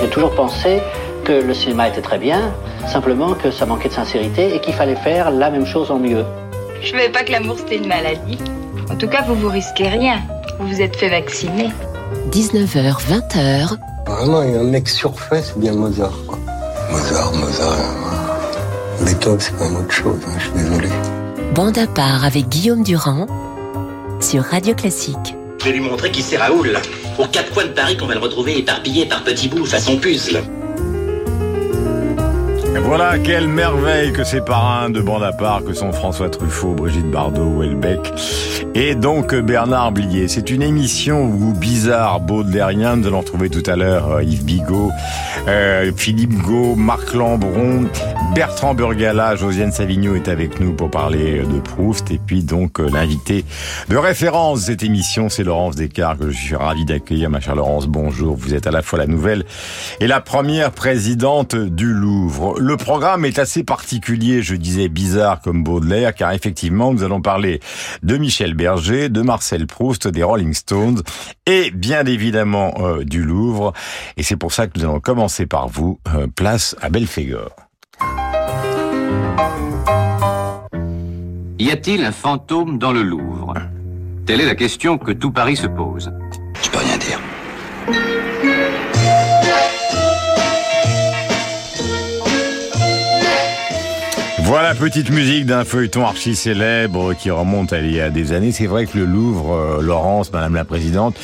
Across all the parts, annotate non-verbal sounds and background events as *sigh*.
J'ai toujours pensé que le cinéma était très bien, simplement que ça manquait de sincérité et qu'il fallait faire la même chose en mieux. Je savais pas que l'amour c'était une maladie. En tout cas, vous vous risquez rien. Vous vous êtes fait vacciner. 19h, 20h. Vraiment, il y a un mec surfait, c'est bien Mozart. Quoi. Mozart, Mozart. euh, Beethoven, c'est quand même autre chose, hein, je suis désolé. Bande à part avec Guillaume Durand sur Radio Classique. Je vais lui montrer qui c'est Raoul. Aux quatre coins de Paris qu'on va le retrouver éparpillé par petits bouts façon puzzle. Voilà, quelle merveille que ces parrains de bande à part que sont François Truffaut, Brigitte Bardot, Welbeck et donc Bernard Blier. C'est une émission où bizarre, baudelairien, nous allons trouver tout à l'heure euh, Yves Bigot, euh, Philippe Gau, Marc Lambron, Bertrand Burgala, Josiane Savigno est avec nous pour parler de Proust et puis donc euh, l'invité de référence de cette émission, c'est Laurence Descartes que je suis ravi d'accueillir. Ma chère Laurence, bonjour. Vous êtes à la fois la nouvelle et la première présidente du Louvre. Le programme est assez particulier, je disais bizarre comme Baudelaire, car effectivement, nous allons parler de Michel Berger, de Marcel Proust, des Rolling Stones et bien évidemment euh, du Louvre. Et c'est pour ça que nous allons commencer par vous. Euh, place à Belphégor. Y a-t-il un fantôme dans le Louvre? Telle est la question que tout Paris se pose. Je peux rien dire. Voilà, petite musique d'un feuilleton archi célèbre qui remonte à il y a des années. C'est vrai que le Louvre, euh, Laurence, Madame la Présidente,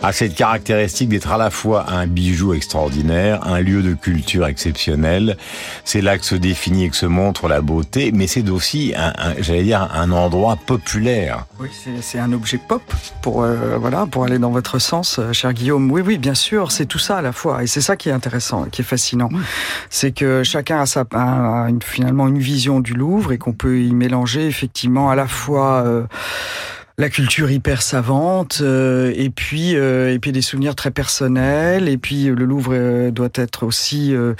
a cette caractéristique d'être à la fois un bijou extraordinaire, un lieu de culture exceptionnel. C'est là que se définit et que se montre la beauté, mais c'est aussi, un, un- j'allais dire, un endroit populaire. Oui, c'est- un objet pop pour euh, voilà pour aller dans votre sens, euh, cher Guillaume. Oui, oui, bien sûr, c'est tout ça à la fois, et c'est ça qui est intéressant, qui est fascinant, c'est que chacun a, sa, a une- finalement une vision du Louvre et qu'on peut y mélanger effectivement à la fois. La culture hyper savante euh, et puis euh, et puis des souvenirs très personnels et puis euh, le Louvre euh, doit être aussi euh,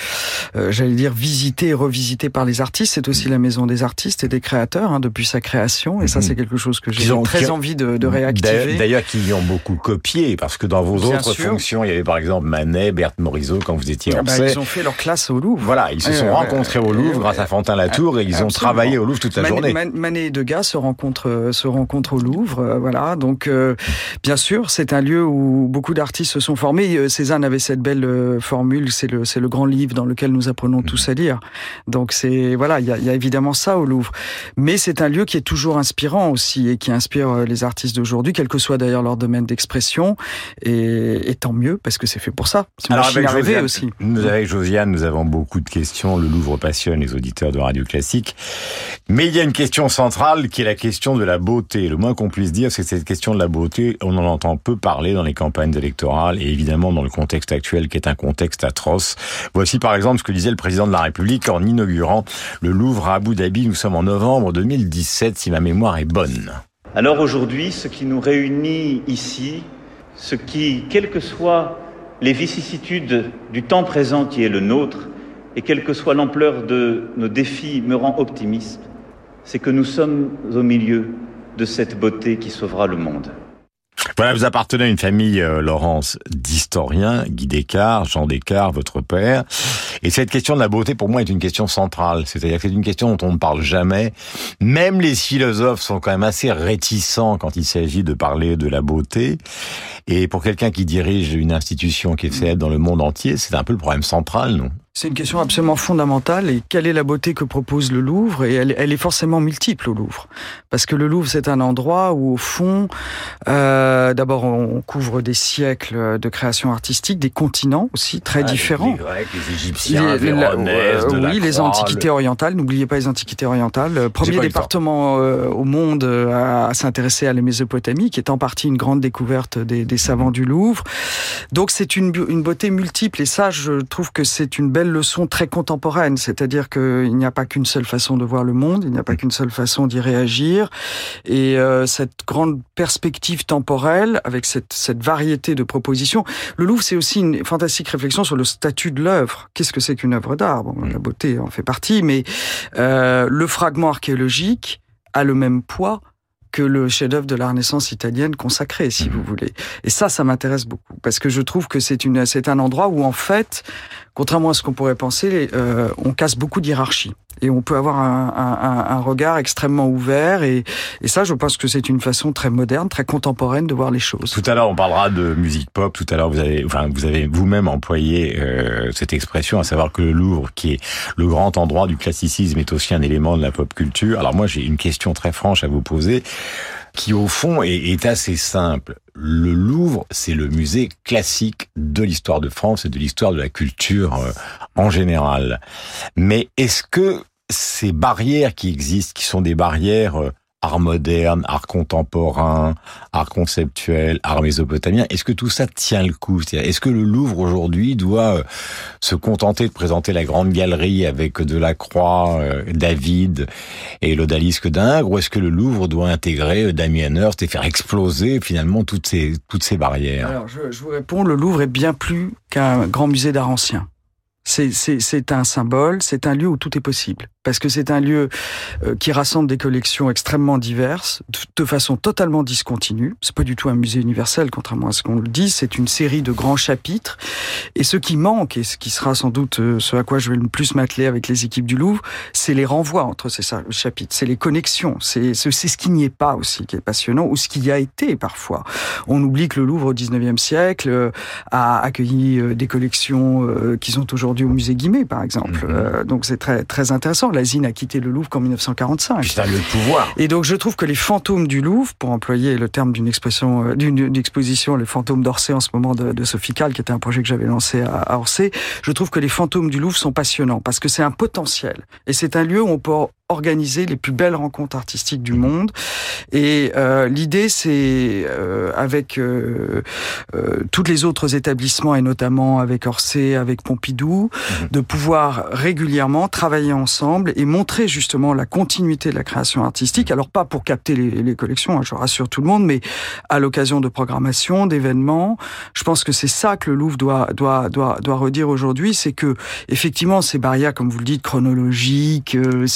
j'allais dire visité et revisité par les artistes c'est aussi la maison des artistes et des créateurs hein, depuis sa création et ça Mhm. c'est quelque chose que j'ai très qui envie de, de réactiver D'ailleurs- D'ailleurs, qui y ont beaucoup copié, parce que dans vos Bien autres sûr. fonctions, il y avait par exemple Manet, Berthe Morisot, quand vous étiez Ah en bah, ils ont fait leur classe au Louvre Voilà, ils se sont rencontrés au. Louvre grâce à Fantin Latour et ils ont travaillé au Louvre toute la Manet, journée. Man- Manet et Degas se rencontrent, se rencontrent au Louvre, euh, voilà. Donc, euh, bien sûr, c'est un lieu où beaucoup d'artistes se sont formés. Euh, Cézanne avait cette belle formule, c'est le, c'est le grand livre dans lequel nous apprenons tous à lire. Donc, c'est voilà, il y a, il y a évidemment ça au Louvre. Mais c'est un lieu qui est toujours inspirant aussi et qui inspire les artistes d'aujourd'hui, quel que soit d'ailleurs leur domaine d'expression. Et, et tant mieux parce que c'est fait pour ça. À rêver Josiane, aussi. nous, avec Josiane, nous avons beaucoup de questions. Le Louvre passionne les auditeurs de Radio Classique. Mais il y a une question centrale qui est la question de la beauté. Le moins qu'on puisse dire, c'est que cette question de la beauté, on en entend peu parler dans les campagnes électorales et évidemment dans le contexte actuel qui est un contexte atroce. Voici par exemple ce que disait le président de la République en inaugurant le Louvre à Abu Dhabi. Nous sommes en novembre 2017, si ma mémoire est bonne. Alors aujourd'hui, ce qui nous réunit ici, ce qui, quelles que soient les vicissitudes du temps présent qui est le nôtre, et quelle que soit l'ampleur de nos défis, me rend optimiste, c'est que nous sommes au milieu de cette beauté qui sauvera le monde. Voilà, vous appartenez à une famille, euh, Laurence, d'historiens, Guy Descartes, Jean Descartes, votre père. Et cette question de la beauté, pour moi, est une question centrale. C'est-à-dire que c'est une question dont on ne parle jamais. Même les philosophes sont quand même assez réticents quand il s'agit de parler de la beauté. Et pour quelqu'un qui dirige une institution qui est célèbre dans le monde entier, c'est un peu le problème central, non? C'est une question absolument fondamentale. Et quelle est la beauté que propose le Louvre? Et elle, elle est forcément multiple au Louvre. Parce que le Louvre, c'est un endroit où, au fond, euh, d'abord, on couvre des siècles de création artistique, des continents aussi très différents. Les Grecs, les Égyptiens, Les- la- euh, de la oui, les antiquités orientales. N'oubliez pas les antiquités orientales. Premier département euh, au monde à, à s'intéresser à la Mésopotamie, qui est en partie une grande découverte des, des savants du Louvre. Donc c'est une beauté multiple et ça, je trouve que c'est une belle leçon très contemporaine. C'est-à-dire qu'il n'y a pas qu'une seule façon de voir le monde, il n'y a pas qu'une seule façon d'y réagir. Et euh, cette grande perspective temporelle, avec cette, cette variété de propositions, le Louvre, c'est aussi une fantastique réflexion sur le statut de l'œuvre. Qu'est-ce que c'est qu'une œuvre d'art? Bon, La beauté en fait partie, mais euh, le fragment archéologique a le même poids que le chef-d'œuvre de la Renaissance italienne consacré, si vous voulez. Et ça, ça m'intéresse beaucoup parce que je trouve que c'est une, c'est un endroit où en fait, contrairement à ce qu'on pourrait penser, euh, on casse beaucoup d'hierarchie et on peut avoir un, un, un regard extrêmement ouvert et, et, ça, je pense que c'est une façon très moderne, très contemporaine de voir les choses. Tout à l'heure, on parlera de musique pop. Tout à l'heure, vous avez, enfin, vous avez vous-même employé euh, cette expression, à savoir que le Louvre, qui est le grand endroit du classicisme, est aussi un élément de la pop culture. Alors moi, j'ai une question très franche à vous poser qui au fond est, assez simple. Le Louvre, c'est le musée classique de l'histoire de France et de l'histoire de la culture euh, en général. Mais est-ce que ces barrières qui existent, qui sont des barrières euh, art moderne, art contemporain, art conceptuel, art mésopotamien. Est-ce que tout ça tient le coup? Est-ce que le Louvre aujourd'hui doit euh, se contenter de présenter la grande galerie avec Delacroix, euh, David et l'odalisque d'Ingres, ou est-ce que le Louvre doit intégrer euh, Damien Hirst et faire exploser finalement toutes ces toutes ces barrières? Alors je, je vous réponds, le Louvre est bien plus qu'un grand musée d'art ancien. C'est un symbole, c'est un lieu où tout est possible parce que c'est un lieu euh, qui rassemble des collections extrêmement diverses, de façon totalement discontinue. C'est pas du tout un musée universel, contrairement à ce qu'on le dit. C'est une série de grands chapitres. Et ce qui manque, et ce qui sera sans doute euh, ce à quoi je vais le plus m'atteler avec les équipes du Louvre, c'est les renvois entre ces chapitres, c'est les connexions, c'est ce qui n'y est pas aussi qui est passionnant, ou ce qui y a été parfois. On oublie que le Louvre au 19e siècle euh, a accueilli des collections qui sont aujourd'hui au musée Guimet, par exemple. Mm-hmm. Donc c'est très très intéressant l'asile a quitté le Louvre qu'en 1945. C'est un lieu de pouvoir. Et donc je trouve que les fantômes du Louvre, pour employer le terme d'une expression, euh, d'une exposition, les fantômes d'Orsay en ce moment de, de Sophie Calle, qui était un projet que j'avais lancé à, Orsay, je trouve que les fantômes du Louvre sont passionnants parce que c'est un potentiel et c'est un lieu où on peut organiser les plus belles rencontres artistiques du monde. Et euh, l'idée, c'est euh, avec euh, euh, tous les autres établissements et notamment avec Orsay, avec Pompidou, mmh. de pouvoir régulièrement travailler ensemble et montrer justement la continuité de la création artistique. Alors pas pour capter les, les collections, hein, je rassure tout le monde, mais à l'occasion de programmation, d'événements. Je pense que c'est ça que le Louvre doit doit doit doit redire aujourd'hui, c'est que effectivement ces barrières, comme vous le dites, chronologiques, euh,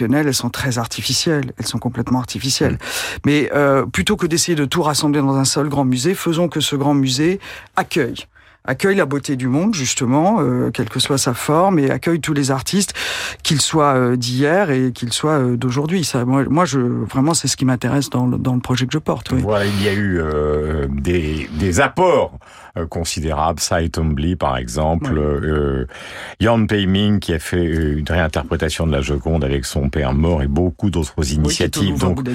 elles sont très artificielles, elles sont complètement artificielles. Mais euh, plutôt que d'essayer de tout rassembler dans un seul grand musée, faisons que ce grand musée accueille accueille la beauté du monde justement, euh, quelle que soit sa forme, et accueille tous les artistes, qu'ils soient euh, d'hier et qu'ils soient d'aujourd'hui. Moi, vraiment, c'est ce qui m'intéresse dans, le projet que je porte. Il y a eu des, apports considérables. Cy Twombly, par exemple, ouais. Jan Peiming qui a fait une réinterprétation de la Joconde avec son père mort et beaucoup d'autres initiatives. Oui, Donc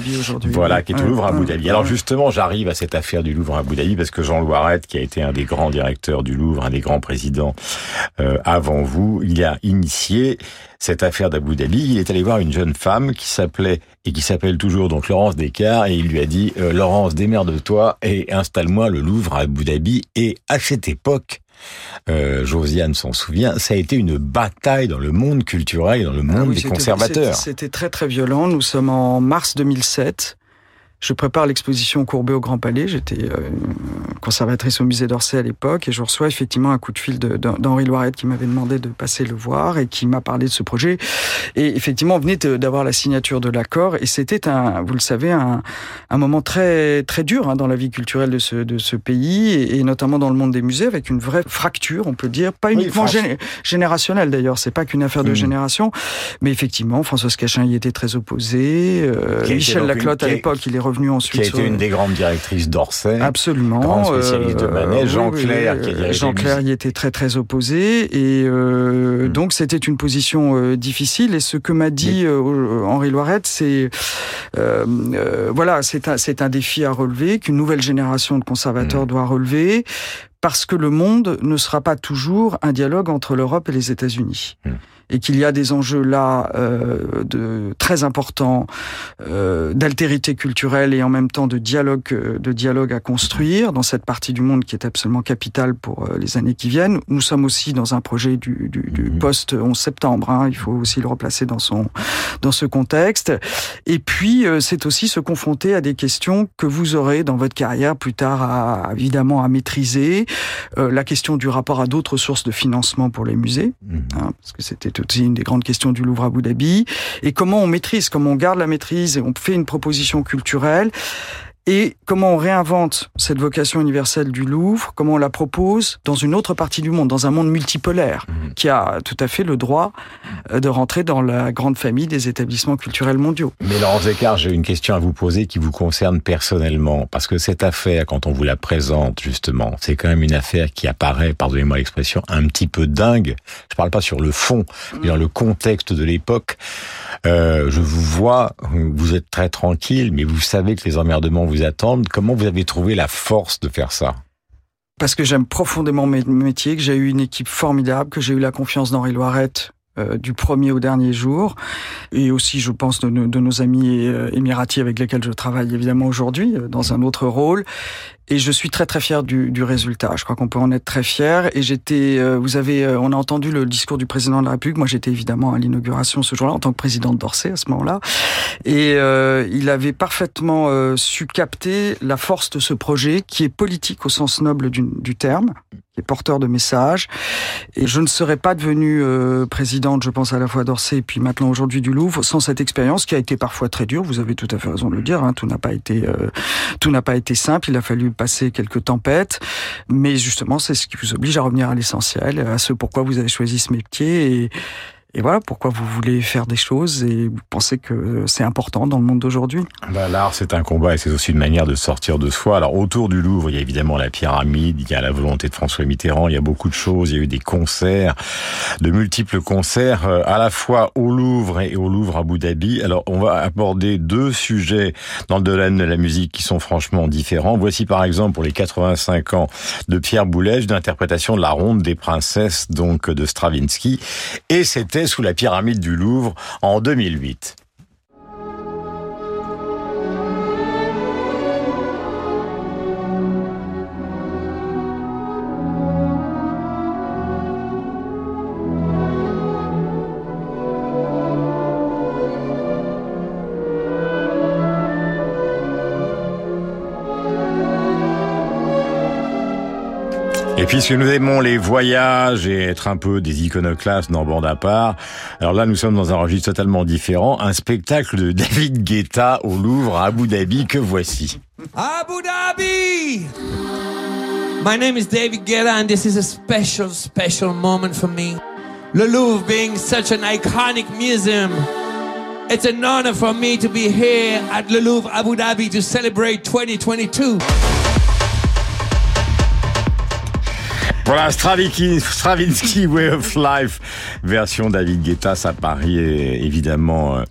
voilà, qui est au Louvre à Abu Dhabi. Alors justement, j'arrive à cette affaire du Louvre à Abu Dhabi parce que Jean Loiret, qui a été un des grands directeurs du Louvre, un des grands présidents euh, avant vous, il a initié cette affaire d'Abu Dhabi. Il est allé voir une jeune femme qui s'appelait et qui s'appelle toujours donc Laurence Descartes et il lui a dit euh, Laurence, démerde-toi et installe-moi le Louvre à Abu Dhabi. Et à cette époque, euh, Josiane s'en souvient, ça a été une bataille dans le monde culturel, dans le monde ah oui, des conservateurs. C'était très très violent. Nous sommes en mars 2007. Je prépare l'exposition Courbet au Grand Palais. J'étais euh, conservatrice au musée d'Orsay à l'époque et je reçois effectivement un coup de fil d'Henri Loiret qui m'avait demandé de passer le voir et qui m'a parlé de ce projet. Et effectivement, on venait d'avoir la signature de l'accord et c'était un, vous le savez, un, un moment très très dur hein, dans la vie culturelle de ce de ce pays et, et, notamment dans le monde des musées avec une vraie fracture, on peut dire, pas uniquement oui, géné générationnelle d'ailleurs. C'est pas qu'une affaire de mmh. génération, mais effectivement, Françoise Cachin y était très opposée. Euh, Michel Laclotte à l'époque, il est ensuite. Qui a été une des grandes directrices d'Orsay. Absolument. Grande spécialiste de Manet. Jean oui, Clair, oui, qui a Jean Clair y était très très opposé et euh, mmh. donc c'était une position euh, difficile. Et ce que m'a dit euh, Henri Loiret, c'est euh, voilà, c'est un, c'est un défi à relever qu'une nouvelle génération de conservateurs mmh. doit relever parce que le monde ne sera pas toujours un dialogue entre l'Europe et les États-Unis. Mmh et qu'il y a des enjeux là euh, de très importants euh, d'altérité culturelle et en même temps de dialogue de dialogue à construire dans cette partie du monde qui est absolument capitale pour euh, les années qui viennent. Nous sommes aussi dans un projet du, du, du mmh. post 11 septembre. Hein, il faut aussi le replacer dans son dans ce contexte. Et puis euh, c'est aussi se confronter à des questions que vous aurez dans votre carrière plus tard à, évidemment à maîtriser. Euh, la question du rapport à d'autres sources de financement pour les musées, mmh. hein, parce que c'était est aussi une des grandes questions du Louvre à Abu. Et comment on maîtrise, comment on garde la maîtrise et on fait une proposition culturelle et comment on réinvente cette vocation universelle du Louvre, comment on la propose dans une autre partie du monde, dans un monde multipolaire, mmh. qui a tout à fait le droit euh, de rentrer dans la grande famille des établissements culturels mondiaux. Mais Laurent Zécart, j'ai une question à vous poser qui vous concerne personnellement, parce que cette affaire, quand on vous la présente justement, c'est quand même une affaire qui apparaît, pardonnez-moi l'expression, un petit peu dingue. Je parle pas sur le fond, mais dans le contexte de l'époque. Euh, je vous vois, vous êtes très tranquille, mais vous savez que les emmerdements vous attendent. Comment vous avez trouvé la force de faire ça Parce que j'aime profondément mes métiers, que j'ai eu une équipe formidable, que j'ai eu la confiance d'Henri Loirette euh, du premier au dernier jour, et aussi, je pense, de, de nos amis euh, émiratis avec lesquels je travaille évidemment aujourd'hui euh, dans un autre rôle. Et je suis très très fier du, du résultat. Je crois qu'on peut en être très fier. Et j'étais, vous avez, on a entendu le discours du président de la République. Moi, j'étais évidemment à l'inauguration ce jour-là en tant que président d'Orsay à ce moment-là. Et euh, il avait parfaitement euh, su capter la force de ce projet qui est politique au sens noble du, du terme porteur de messages. Et je ne serais pas devenue euh, présidente, je pense à la fois d'Orsay et puis maintenant aujourd'hui du Louvre, sans cette expérience qui a été parfois très dure. Vous avez tout à fait raison de le dire. Hein, tout n'a pas été euh, tout n'a pas été simple. Il a fallu passer quelques tempêtes, mais justement, c'est ce qui vous oblige à revenir à l'essentiel, à ce pourquoi vous avez choisi ce métier et et voilà pourquoi vous voulez faire des choses et vous pensez que c'est important dans le monde d'aujourd'hui. Bah, L'art, c'est un combat et c'est aussi une manière de sortir de soi. Alors autour du Louvre, il y a évidemment la pyramide, il y a la volonté de François Mitterrand, il y a beaucoup de choses, il y a eu des concerts, de multiples concerts, euh, à la fois au Louvre et au Louvre à Abu Dhabi. Alors on va aborder deux sujets dans le domaine de la musique qui sont franchement différents. Voici par exemple pour les 85 ans de Pierre Boulez, une interprétation de la Ronde des Princesses, donc de Stravinsky. Et c'était sous la pyramide du Louvre en 2008. Et puisque nous aimons les voyages et être un peu des iconoclastes dans bande à part, alors là nous sommes dans un registre totalement différent, un spectacle de David Guetta au Louvre à Abu Dhabi que voici. Abu Dhabi! My name is David Guetta and this is a special, special moment for me. Le Louvre being such an iconic museum. It's an honor for me to be here at Le Louvre Abu Dhabi to celebrate 2022. Voilà, Stravinsky, Stravinsky Way of Life, version David Guetta, ça paraît évidemment euh,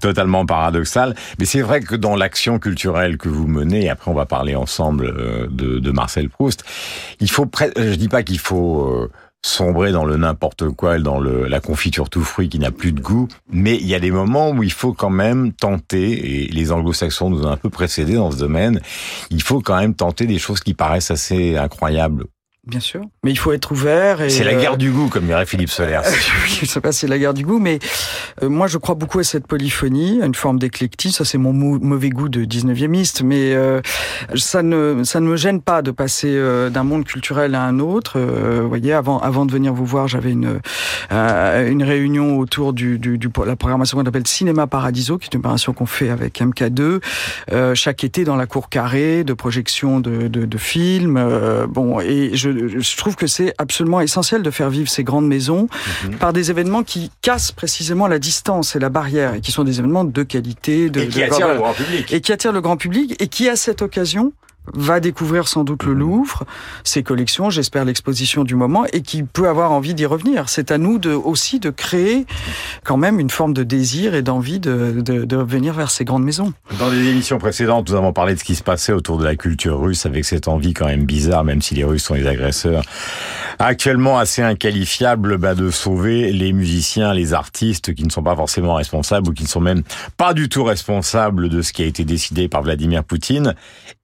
totalement paradoxal, mais c'est vrai que dans l'action culturelle que vous menez, et après on va parler ensemble euh, de, Marcel Proust, il faut, je dis pas qu'il faut euh, sombrer dans le n'importe quoi, dans le, la confiture tout fruit qui n'a plus de goût, mais il y a des moments où il faut quand même tenter, et les anglo-saxons nous ont un peu précédés dans ce domaine, il faut quand même tenter des choses qui paraissent assez incroyables Bien sûr, mais il faut être ouvert. C'est la guerre du goût, comme dirait Philippe Soler. *laughs* je sais pas si c'est la guerre du goût, mais euh, moi je crois beaucoup à cette polyphonie, à une forme d'éclectisme. Ça c'est mon mauvais goût de 19e mais euh, ça ne ça ne me gêne pas de passer euh, d'un monde culturel à un autre. vous voyez, avant avant de venir vous voir, j'avais une une réunion autour du, du, du la programmation qu'on appelle Cinéma Paradiso, qui est une programmation qu'on fait avec MK2 chaque été dans la cour carrée de projection de, de, de films. bon, et je je trouve que c'est absolument essentiel de faire vivre ces grandes maisons mhm. par des événements qui cassent précisément la distance et la barrière et qui sont des événements de qualité, de, et qui attirent le grand public et qui attirent le grand public et qui à cette occasion va découvrir sans doute le mhm. Louvre, ses collections, j'espère l'exposition du moment, et qui peut avoir envie d'y revenir. C'est à nous de, aussi de créer quand même une forme de désir et d'envie de, de, de venir vers ces grandes maisons. Dans les émissions précédentes, nous avons parlé de ce qui se passait autour de la culture russe avec cette envie quand même bizarre, même si les Russes sont les agresseurs, actuellement assez inqualifiable bah, de sauver les musiciens, les artistes qui ne sont pas forcément responsables ou qui ne sont même pas du tout responsables de ce qui a été décidé par Vladimir Poutine.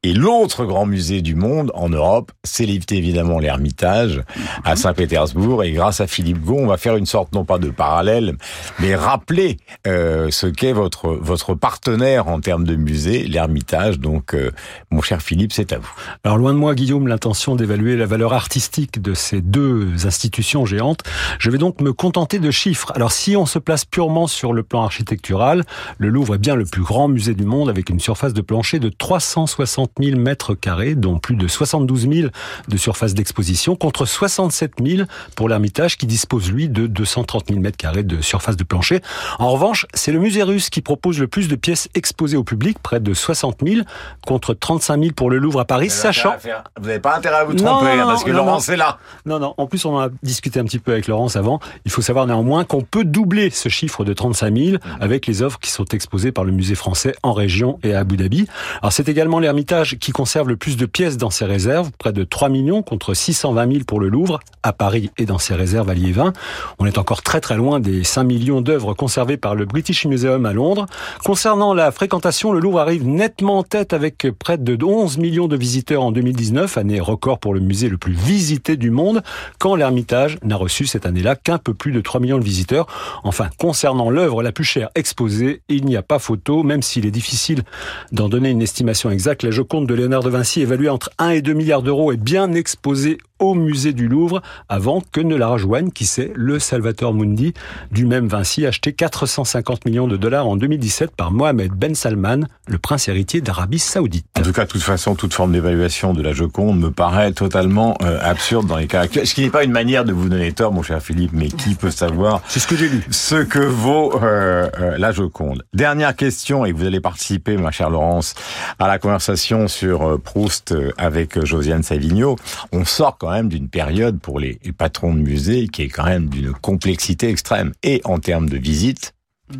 Et l'autre grand musée du monde en Europe, c'est évidemment l'Ermitage à mhm. Saint-Pétersbourg. Et grâce à Philippe Gon, on va faire une sorte non pas de parallèle, mais rappeler euh, ce qu'est votre votre partenaire en termes de musée, l'Ermitage. Donc, euh, mon cher Philippe, c'est à vous. Alors loin de moi, Guillaume, l'intention d'évaluer la valeur artistique de ces deux institutions géantes. Je vais donc me contenter de chiffres. Alors si on se place purement sur le plan architectural, le Louvre est bien le plus grand musée du monde avec une surface de plancher de 360 000 mètres carrés, dont plus de 72 000 de surface d'exposition, contre 67 000 pour l'Ermitage qui dispose lui de 230 000 mètres carrés de surface de plancher. En revanche, c'est le musée russe qui propose le plus de pièces exposées au public, près de 60 000, contre 35 000 pour le Louvre à Paris, sachant... Vous n'avez pas intérêt à vous tromper, hein, parce que Laurence est là. Non, non, en plus on en a discuté un petit peu avec Laurence avant. Il faut savoir néanmoins qu'on peut doubler ce chiffre de 35 000 avec les œuvres qui sont exposées par le musée français en région et à Abu Dhabi. Alors c'est également l'Ermitage qui conserve le plus de pièces dans ses réserves, près de 3 millions contre 620 000 pour le Louvre, à Paris et dans ses réserves à Liévin. On est encore très très loin des 5 millions d'œuvres conservées par le British Museum à Londres. Concernant la fréquentation, le Louvre arrive nettement en tête avec près de 11 millions de visiteurs en 2019, année record pour le musée le plus visité du monde, quand l'Ermitage n'a reçu cette année-là qu'un peu plus de 3 millions de visiteurs. Enfin, concernant l'œuvre la plus chère exposée, il n'y a pas photo, même s'il est difficile d'en donner une estimation exacte. La Joconde de Léonard de Vinci, évaluée entre 1 et 2 milliards d'euros, est bien exposée au musée du Louvre avant que ne la rejoigne, qui sait, le Salvator Mundi du même Vinci, acheté 450 millions de dollars en 2017 par Mohamed Ben Salman, le prince héritier d'Arabie Saoudite. En tout cas, de toute façon, toute forme d'évaluation de la Joconde me paraît totalement euh, absurde dans les cas actuels. Ce qui n'est pas une manière de vous donner tort, mon cher Philippe, mais qui peut savoir C'est ce que j'ai lu. ce que vaut euh, euh, la Joconde. Dernière question, et vous allez participer, ma chère Laurence, à la conversation sur euh, Proust euh, avec euh, Josiane Savigno. On sort quand même d'une période pour les patrons de musées qui est quand même d'une complexité extrême, et en termes de visite,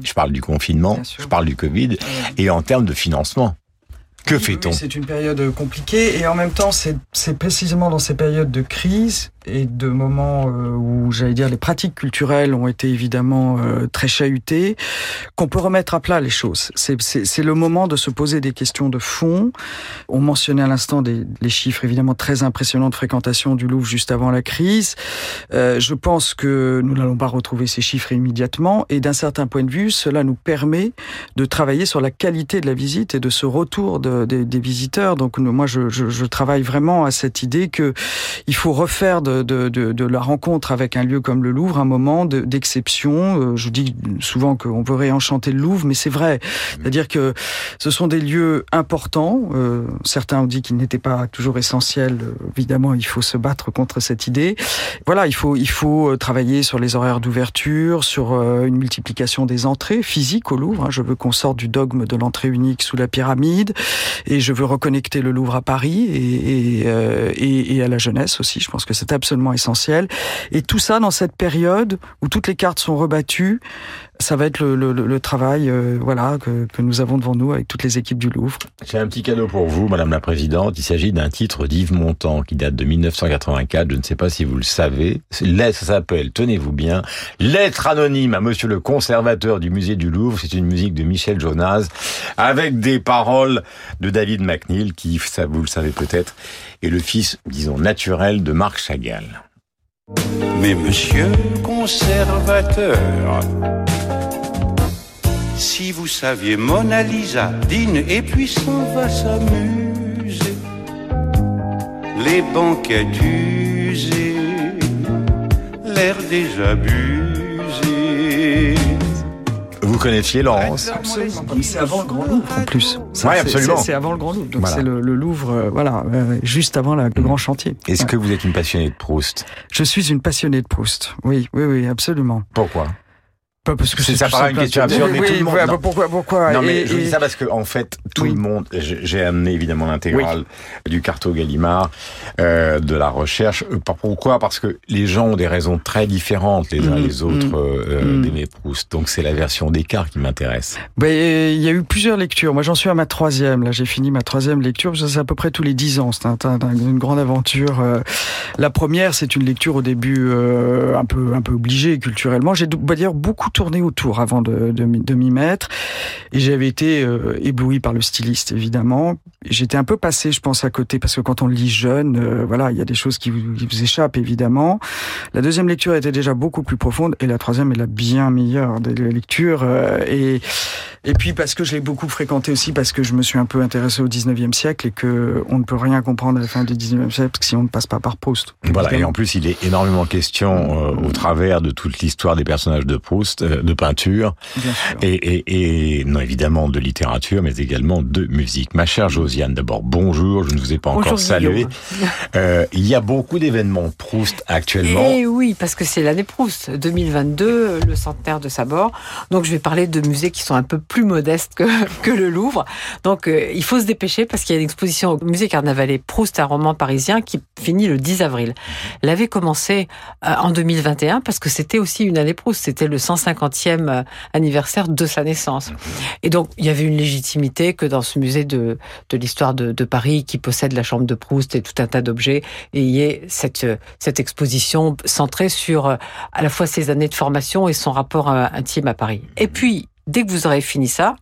je parle du confinement, je parle du Covid, et en termes de financement. Que Oui, fait-on? oui, C'est une période compliquée et en même temps, c'est précisément dans ces périodes de crise et de moments euh, où, j'allais dire, les pratiques culturelles ont été évidemment euh, très chahutées, qu'on peut remettre à plat les choses. C'est- le moment de se poser des questions de fond. On mentionnait à l'instant les chiffres évidemment très impressionnants de fréquentation du Louvre juste avant la crise. Euh, je pense que nous n'allons pas retrouver ces chiffres immédiatement et d'un certain point de vue, cela nous permet de travailler sur la qualité de la visite et de ce retour de- des- des visiteurs. Donc moi, je, je- je travaille vraiment à cette idée que il faut refaire de, de- de- de la rencontre avec un lieu comme le Louvre un moment de- d'exception. Euh, je dis souvent qu'on veut réenchanter le Louvre, mais c'est vrai. C'est-à-dire que ce sont des lieux importants. Euh, certains ont dit qu'ils n'étaient pas toujours essentiels. Évidemment, il faut se battre contre cette idée. Voilà, il faut il faut euh, travailler sur les horaires d'ouverture, sur une multiplication des entrées physiques au Louvre. hein. Je veux qu'on sorte du dogme de l'entrée unique sous la pyramide, et je veux reconnecter le Louvre à Paris et, et, euh, et, et à la jeunesse aussi. Je pense que c'est absolument essentiel. Et tout ça dans cette période où toutes les cartes sont rebattues, ça va être le, travail, euh, voilà, que, nous avons devant nous avec toutes les équipes du Louvre. J'ai un petit cadeau pour vous, Madame la Présidente. Il s'agit d'un titre d'Yves Montand qui date de 1984. Je ne sais pas si vous le savez. Ça s'appelle, tenez-vous bien, Lettre anonyme à Monsieur le conservateur du musée du Louvre. C'est une musique de Michel Jonas avec des paroles de David McNeil qui, ça vous le savez peut-être, est le fils, disons, naturel de Marc Chagall. Mais monsieur conservateur, si vous saviez Mona Lisa dîne et puis s'en va s'amuser, les banquettes usées, l'air désabusé. Vous connaissiez Laurence Absolument. C'est avant le Grand Louvre en plus. Ça, Ouais, c'est- absolument. C'est c'est avant le Grand Louvre. Donc Voilà. c'est le, le Louvre, euh, voilà, euh, juste avant la- le grand chantier. Est-ce Ouais. que vous êtes une passionnée de Proust? Je suis une passionnée de Proust. Oui, oui, oui, absolument. Pourquoi? Pas parce que C'est- ça paraît une question absurde, mais Oui, tout le monde- bah pourquoi, pourquoi Non, mais Et- je dis ça parce que, en fait, tout le monde, j'ai amené évidemment l'intégrale du Carto Gallimard, euh, de la recherche. Euh, Pourquoi? Parce que les gens ont des raisons très différentes les uns Mhm, les autres mhm, euh, d'aimer Proust. Donc c'est la version d'écart qui m'intéresse. Ben, il y a eu plusieurs lectures. Moi, j'en suis à ma troisième. Là, j'ai fini ma troisième lecture. que C'est à peu près tous les dix ans. C'est un- un- un- une grande aventure. Euh, La première, c'est une lecture au début euh, un peu un peu obligée culturellement. J'ai, dire, beaucoup tourné autour avant de, de, de m'y mettre. Et j'avais été euh, ébloui par le styliste, évidemment. J'étais un peu passé, je pense, à côté, parce que quand on lit jeune, euh, voilà, il y a des choses qui vous, qui vous, échappent, évidemment. La deuxième lecture était déjà beaucoup plus profonde, et la troisième est la bien meilleure des lectures. Euh, et, et puis parce que je l'ai beaucoup fréquenté aussi, parce que je me suis un peu intéressé au 19e siècle, et que on ne peut rien comprendre à la fin du 19e siècle si on ne passe pas par Proust. Voilà, et en plus, il est énormément question, euh, au travers de toute l'histoire des personnages de Proust, euh, de peinture et, non évidemment de littérature, mais également de musique. Ma chère Josiane, d'abord bonjour, je ne vous ai pas encore salué. *laughs* Euh, il y a beaucoup d'événements Proust actuellement. Eh oui, parce que c'est l'année Proust, 2022, le centenaire de sa mort. Donc je vais parler de musées qui sont un peu plus modestes que, *laughs* le Louvre. Donc euh, il faut se dépêcher parce qu'il y a une exposition au musée Carnavalet Proust, un roman parisien qui finit le 10 avril. Elle avait commencé en 2021 parce que c'était aussi une année Proust, c'était le 150 50e euh, anniversaire de sa naissance. Et donc, il y avait une légitimité que dans ce musée de, de l'histoire de, Paris, qui possède la chambre de Proust et tout un tas d'objets, et il y ait cette, euh, cette exposition centrée sur euh, à la fois ses années de formation et son rapport intime à Paris. Et puis, dès que vous aurez fini ça,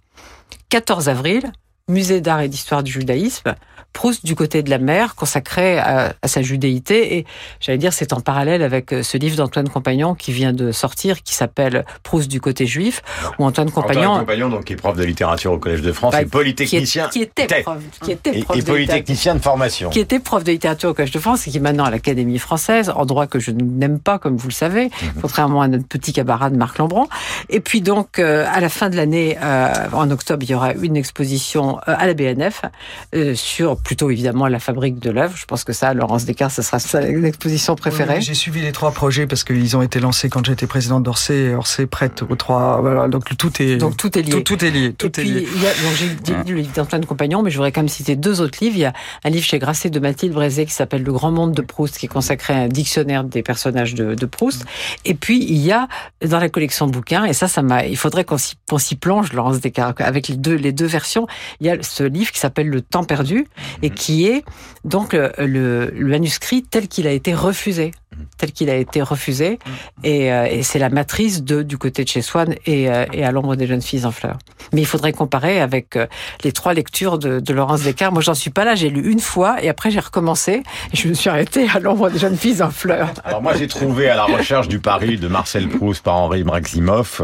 14 avril, musée d'art et d'histoire du judaïsme, Proust du côté de la mer, consacré à, à sa judéité. Et j'allais dire, c'est en parallèle avec euh, ce livre d'Antoine Compagnon qui vient de sortir, qui s'appelle Proust du côté juif, où Antoine Compagnon... Antoine Compagnon, donc, qui est prof de littérature au Collège de France, bah, et polytechnicien... Qui, est, qui était prof, qui était prof et, et polytechnicien de formation. Qui était prof de littérature au Collège de France et qui est maintenant à l'Académie française, endroit que je n'aime pas, comme vous le savez, mmh. contrairement à notre petit camarade Marc Lambron. Et puis donc, euh, à la fin de l'année, euh, en octobre, il y aura une exposition euh, à la BNF euh, sur plutôt évidemment la fabrique de l'œuvre. Je pense que ça, Laurence Descartes, ce sera sa exposition préférée. Oui, J'ai suivi les trois projets parce qu'ils ont été lancés quand j'étais présidente d'Orsay. Orsay prête aux trois. Voilà, donc tout est. Donc tout est lié. Tout, tout est lié. Tout Et est puis, lié. il y a, donc j'ai dit le livre d'Antoine Compagnon, mais je voudrais quand même citer deux autres livres. Il y a un livre chez Grasset de Mathilde Brézé qui s'appelle Le Grand Monde de Proust, qui est consacré à un dictionnaire des personnages de, de Proust. Et puis il y a dans la collection de bouquins, et ça, ça m'a, il faudrait qu'on s'y, qu'on s'y plonge, Laurence Descartes, avec les deux, les deux versions. Il y a ce livre qui s'appelle Le Temps perdu et qui est donc le, le, le manuscrit tel qu'il a été refusé tel qu'il a été refusé et, euh, et c'est la matrice de du côté de chez Swann et, euh, et à l'ombre des jeunes filles en fleurs. Mais il faudrait comparer avec euh, les trois lectures de, de Laurence Descartes. Moi, j'en suis pas là. J'ai lu une fois et après j'ai recommencé et je me suis arrêtée à l'ombre des jeunes filles en fleurs. Alors moi, j'ai trouvé à la recherche du Paris de Marcel Proust par Henri Maximoff,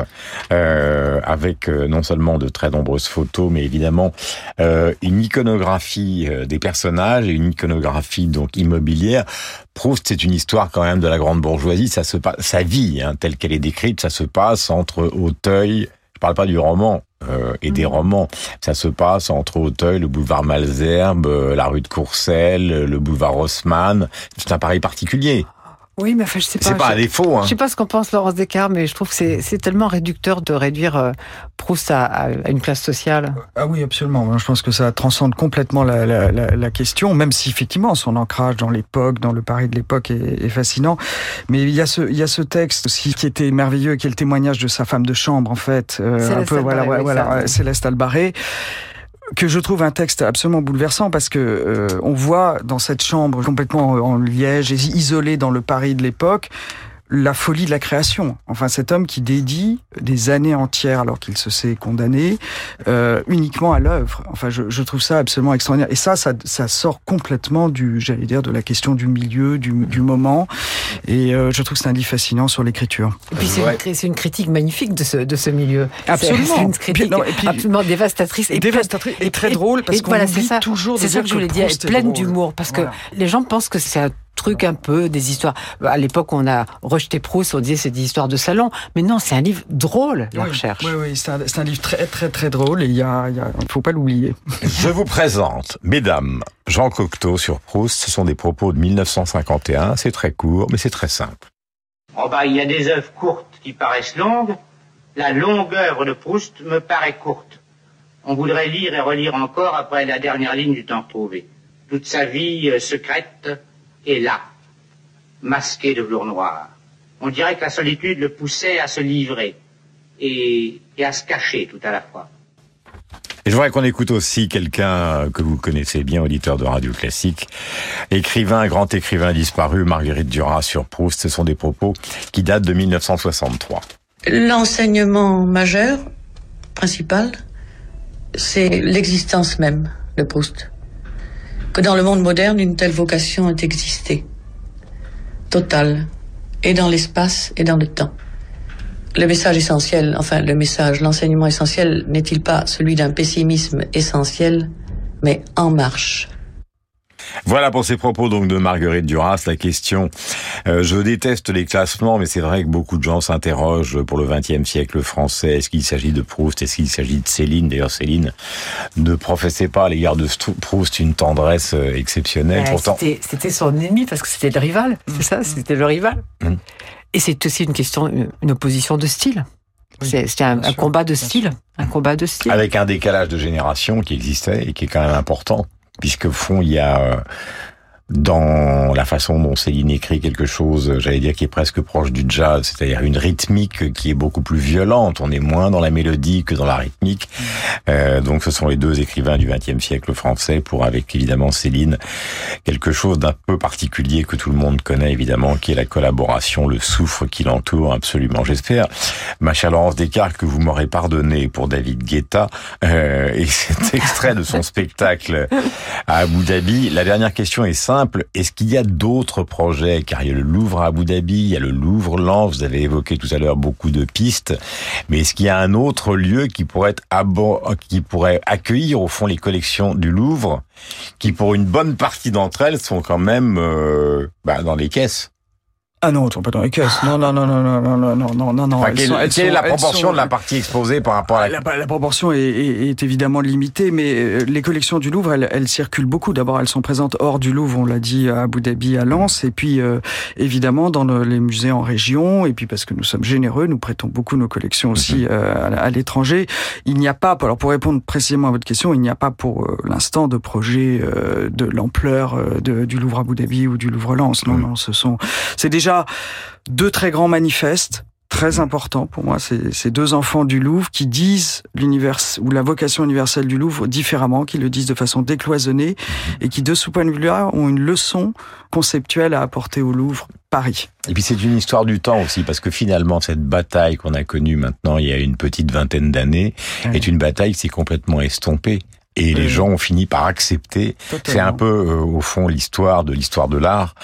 euh, avec euh, non seulement de très nombreuses photos, mais évidemment euh, une iconographie des personnages et une iconographie donc immobilière. Proust, c'est une histoire quand même de la grande bourgeoisie. Ça se passe, sa vie hein, telle qu'elle est décrite, ça se passe entre Auteuil. Je parle pas du roman, euh, et des romans. Ça se passe entre Auteuil, le boulevard Malzerbe, euh, la rue de Courcelles, le boulevard Haussmann. C'est un Paris particulier. Oui, mais enfin, je sais pas. C'est pas à défaut. Hein. Je sais pas ce qu'en pense Laurence Descartes, mais je trouve que c'est tellement réducteur de réduire euh, Proust à, à, une classe sociale. Ah oui, absolument. Je pense que ça transcende complètement la, la, la, la question, même si effectivement son ancrage dans l'époque, dans le Paris de l'époque est, est, fascinant. Mais il y a ce, il y a ce texte aussi qui était merveilleux, qui est le témoignage de sa femme de chambre, en fait. Euh, un peu, voilà, voilà, oui, Céleste Albaré que je trouve un texte absolument bouleversant parce que euh, on voit dans cette chambre complètement en liège, isolée dans le Paris de l'époque, la folie de la création. Enfin, cet homme qui dédie des années entières, alors qu'il se sait condamné, euh, uniquement à l'œuvre. Enfin, je, je, trouve ça absolument extraordinaire. Et ça, ça, ça sort complètement du, j'allais dire, de la question du milieu, du, du moment. Et euh, je trouve que c'est un livre fascinant sur l'écriture. Et puis c'est ouais. une, une, critique magnifique de ce, de ce milieu. Absolument. C'est une critique non, puis, absolument dévastatrice. Et dévastatrice et, très drôle parce qu'on voilà, oublie ça, toujours. C'est ça que je voulais dire, pleine d'humour parce voilà. que les gens pensent que c'est un truc un peu, des histoires. À l'époque, on a rejeté Proust, on disait c'est des histoires de salon. Mais non, c'est un livre drôle, la oui, recherche. Oui, oui, c'est un, un, livre très, très, très drôle et il y a, il y a, faut pas l'oublier. *laughs* Je vous présente, mesdames, Jean Cocteau sur Proust. Ce sont des propos de 1951. C'est très court, mais c'est très simple. Oh bah, il y a des œuvres courtes qui paraissent longues. La longue œuvre de Proust me paraît courte. On voudrait lire et relire encore après la dernière ligne du temps retrouvé. Toute sa vie euh, secrète est là, masqué de velours noir. On dirait que la solitude le poussait à se livrer et, et à se cacher tout à la fois. Et je voudrais qu'on écoute aussi quelqu'un que vous connaissez bien, auditeur de Radio Classique, écrivain, grand écrivain disparu, Marguerite Duras sur Proust. Ce sont des propos qui datent de 1963. L'enseignement majeur, principal, c'est l'existence même de Proust. Que dans le monde moderne, une telle vocation ait existé. Totale. Et dans l'espace et dans le temps. Le message essentiel, enfin le message, l'enseignement essentiel n'est-il pas celui d'un pessimisme essentiel, mais en marche voilà pour ces propos donc de Marguerite Duras. La question, euh, je déteste les classements, mais c'est vrai que beaucoup de gens s'interrogent pour le XXe siècle français. Est-ce qu'il s'agit de Proust? Est-ce qu'il s'agit de Céline? D'ailleurs, Céline ne professait pas à l'égard de Proust une tendresse euh, exceptionnelle. Pourtant, c'était son ennemi parce que c'était le rival. C'est ça, c'était le rival. Mmh. Et c'est aussi une question, une opposition de style. c'est un, un combat de style, un combat de style. Avec un décalage de génération qui existait et qui est quand même important puisque au fond il y a euh, dans la façon dont Céline écrit quelque chose, j'allais dire qui est presque proche du jazz, c'est-à-dire une rythmique qui est beaucoup plus violente. On est moins dans la mélodie que dans la rythmique. Mm. Euh, donc, ce sont les deux écrivains du XXe siècle français pour, avec évidemment Céline, quelque chose d'un peu particulier que tout le monde connaît évidemment, qui est la collaboration, le souffle qui l'entoure absolument. J'espère, ma chère Laurence Descartes, que vous m'aurez pardonné pour David Guetta euh, et cet extrait de son *laughs* spectacle à Abu Dhabi. La dernière question est simple est-ce qu'il y a d'autres projets? Car il y a le Louvre à Abu Dhabi, il y a le Louvre Lens, vous avez évoqué tout à l'heure beaucoup de pistes, mais est-ce qu'il y a un autre lieu qui pourrait, être qui pourrait accueillir au fond les collections du Louvre, qui pour une bonne partie d'entre elles sont quand même euh, bah, dans les caisses? Ah non, sont pas dans les caisses. Non, non, non, non, non, non, non, non, non, non. quelle, est la proportion de la partie exposée par rapport à la... La, proportion est, est, évidemment limitée, mais euh, les collections du Louvre, elles, elles circulent beaucoup. D'abord, elles sont présentes hors du Louvre, on l'a dit, à Abu Dhabi, à Lens, et puis euh, évidemment dans les musées en région, et puis parce que nous sommes généreux, nous prêtons beaucoup nos collections aussi mhm. euh, à, l'étranger. Il n'y a pas, alors pour répondre précisément à votre question, il n'y a pas pour l'instant de projet de l'ampleur du Louvre Abu Dhabi ou du Louvre Lens. Non, mhm. non, ce sont, c'est déjà deux très grands manifestes très importants pour moi, ces deux enfants du Louvre qui disent l'univers ou la vocation universelle du Louvre différemment, qui le disent de façon décloisonnée mhm. et qui, de ce point de vue-là, ont une leçon conceptuelle à apporter au Louvre Paris. Et puis c'est une histoire du temps aussi, parce que finalement cette bataille qu'on a connue maintenant il y a une petite vingtaine d'années est une bataille qui s'est complètement estompée et les gens ont fini par accepter. C'est un peu euh, au fond l'histoire de l'histoire de l'art.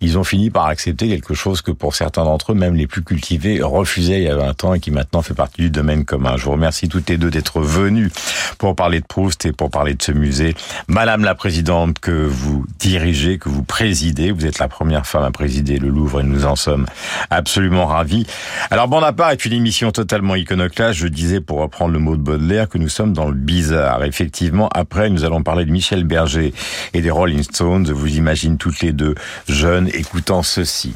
Ils ont fini par accepter quelque chose que pour certains d'entre eux, même les plus cultivés, refusaient il y a 20 ans et qui maintenant fait partie du domaine commun. Je vous remercie toutes les deux d'être venus pour parler de Proust et pour parler de ce musée. Madame la présidente que vous dirigez, que vous présidez, vous êtes la première femme à présider le Louvre et nous en sommes absolument ravis. Alors Bonaparte est une émission totalement iconoclaste. Je disais pour reprendre le mot de Baudelaire que nous sommes dans le bizarre. Effectivement, après, nous allons parler de Michel Berger et des Rolling Stones. Vous imagine toutes les deux jeunes écoutant ceci.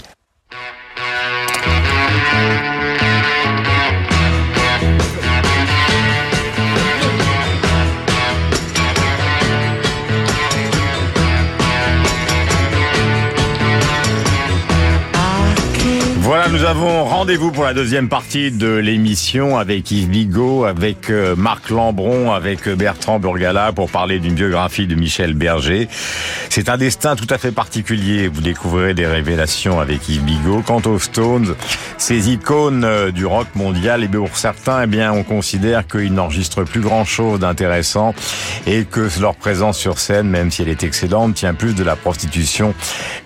Nous avons rendez-vous pour la deuxième partie de l'émission avec Yves Bigot, avec euh, Marc Lambron, avec euh, Bertrand Burgala pour parler d'une biographie de Michel Berger. C'est un destin tout à fait particulier. Vous découvrirez des révélations avec Yves Bigot. Quant aux Stones, ces icônes euh, du rock mondial, et pour certains, eh bien, on considère qu'ils n'enregistrent plus grand chose d'intéressant et que leur présence sur scène, même si elle est excellente, tient plus de la prostitution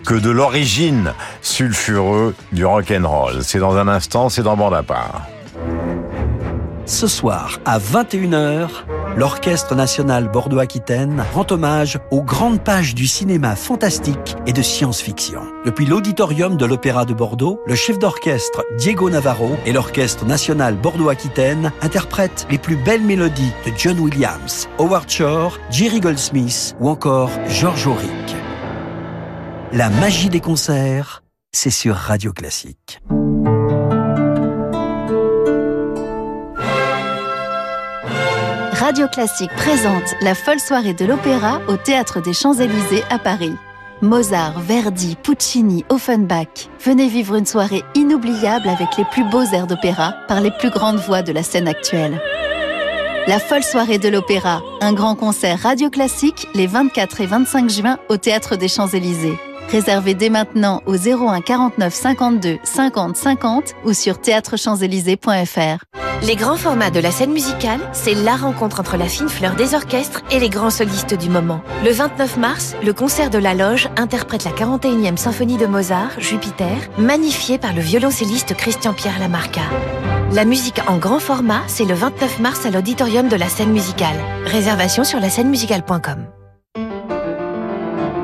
que de l'origine sulfureux du c'est dans un instant, c'est dans Bande à. Ce soir, à 21h, l'Orchestre national Bordeaux-Aquitaine rend hommage aux grandes pages du cinéma fantastique et de science-fiction. Depuis l'auditorium de l'Opéra de Bordeaux, le chef d'orchestre Diego Navarro et l'Orchestre national Bordeaux-Aquitaine interprètent les plus belles mélodies de John Williams, Howard Shore, Jerry Goldsmith ou encore George Auric. La magie des concerts c'est sur Radio Classique. Radio Classique présente la folle soirée de l'opéra au Théâtre des Champs-Élysées à Paris. Mozart, Verdi, Puccini, Offenbach. Venez vivre une soirée inoubliable avec les plus beaux airs d'opéra par les plus grandes voix de la scène actuelle. La folle soirée de l'opéra, un grand concert radio classique les 24 et 25 juin au Théâtre des Champs-Élysées. Réservez dès maintenant au 01 49 52 50 50 ou sur théâtrechamps-élysées.fr. Les grands formats de la scène musicale, c'est la rencontre entre la fine fleur des orchestres et les grands solistes du moment. Le 29 mars, le concert de la Loge interprète la 41e symphonie de Mozart, Jupiter, magnifiée par le violoncelliste Christian-Pierre Lamarca. La musique en grand format, c'est le 29 mars à l'auditorium de la scène musicale. Réservation sur la scène musicale.com.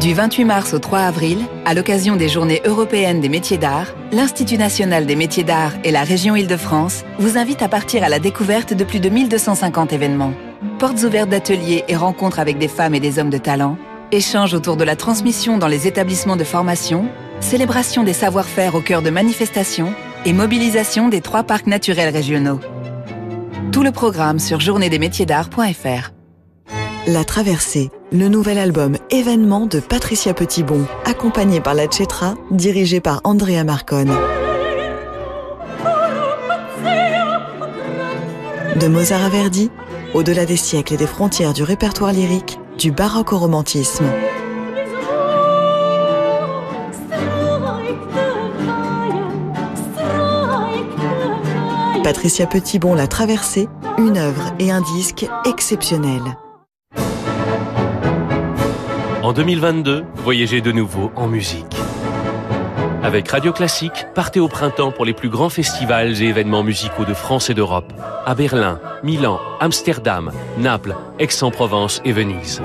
Du 28 mars au 3 avril, à l'occasion des Journées européennes des métiers d'art, l'Institut national des métiers d'art et la région Île-de-France vous invitent à partir à la découverte de plus de 1250 événements. Portes ouvertes d'ateliers et rencontres avec des femmes et des hommes de talent, échanges autour de la transmission dans les établissements de formation, célébration des savoir-faire au cœur de manifestations et mobilisation des trois parcs naturels régionaux. Tout le programme sur journéesdesmétiers-d'art.fr. La Traversée, le nouvel album événement de Patricia Petitbon, accompagné par la Chetra, dirigé par Andrea Marcone. De Mozart à Verdi, au-delà des siècles et des frontières du répertoire lyrique, du baroque au romantisme. Patricia Petitbon l'a traversée, une œuvre et un disque exceptionnels. En 2022, voyagez de nouveau en musique. Avec Radio Classique, partez au printemps pour les plus grands festivals et événements musicaux de France et d'Europe. À Berlin, Milan, Amsterdam, Naples, Aix-en-Provence et Venise.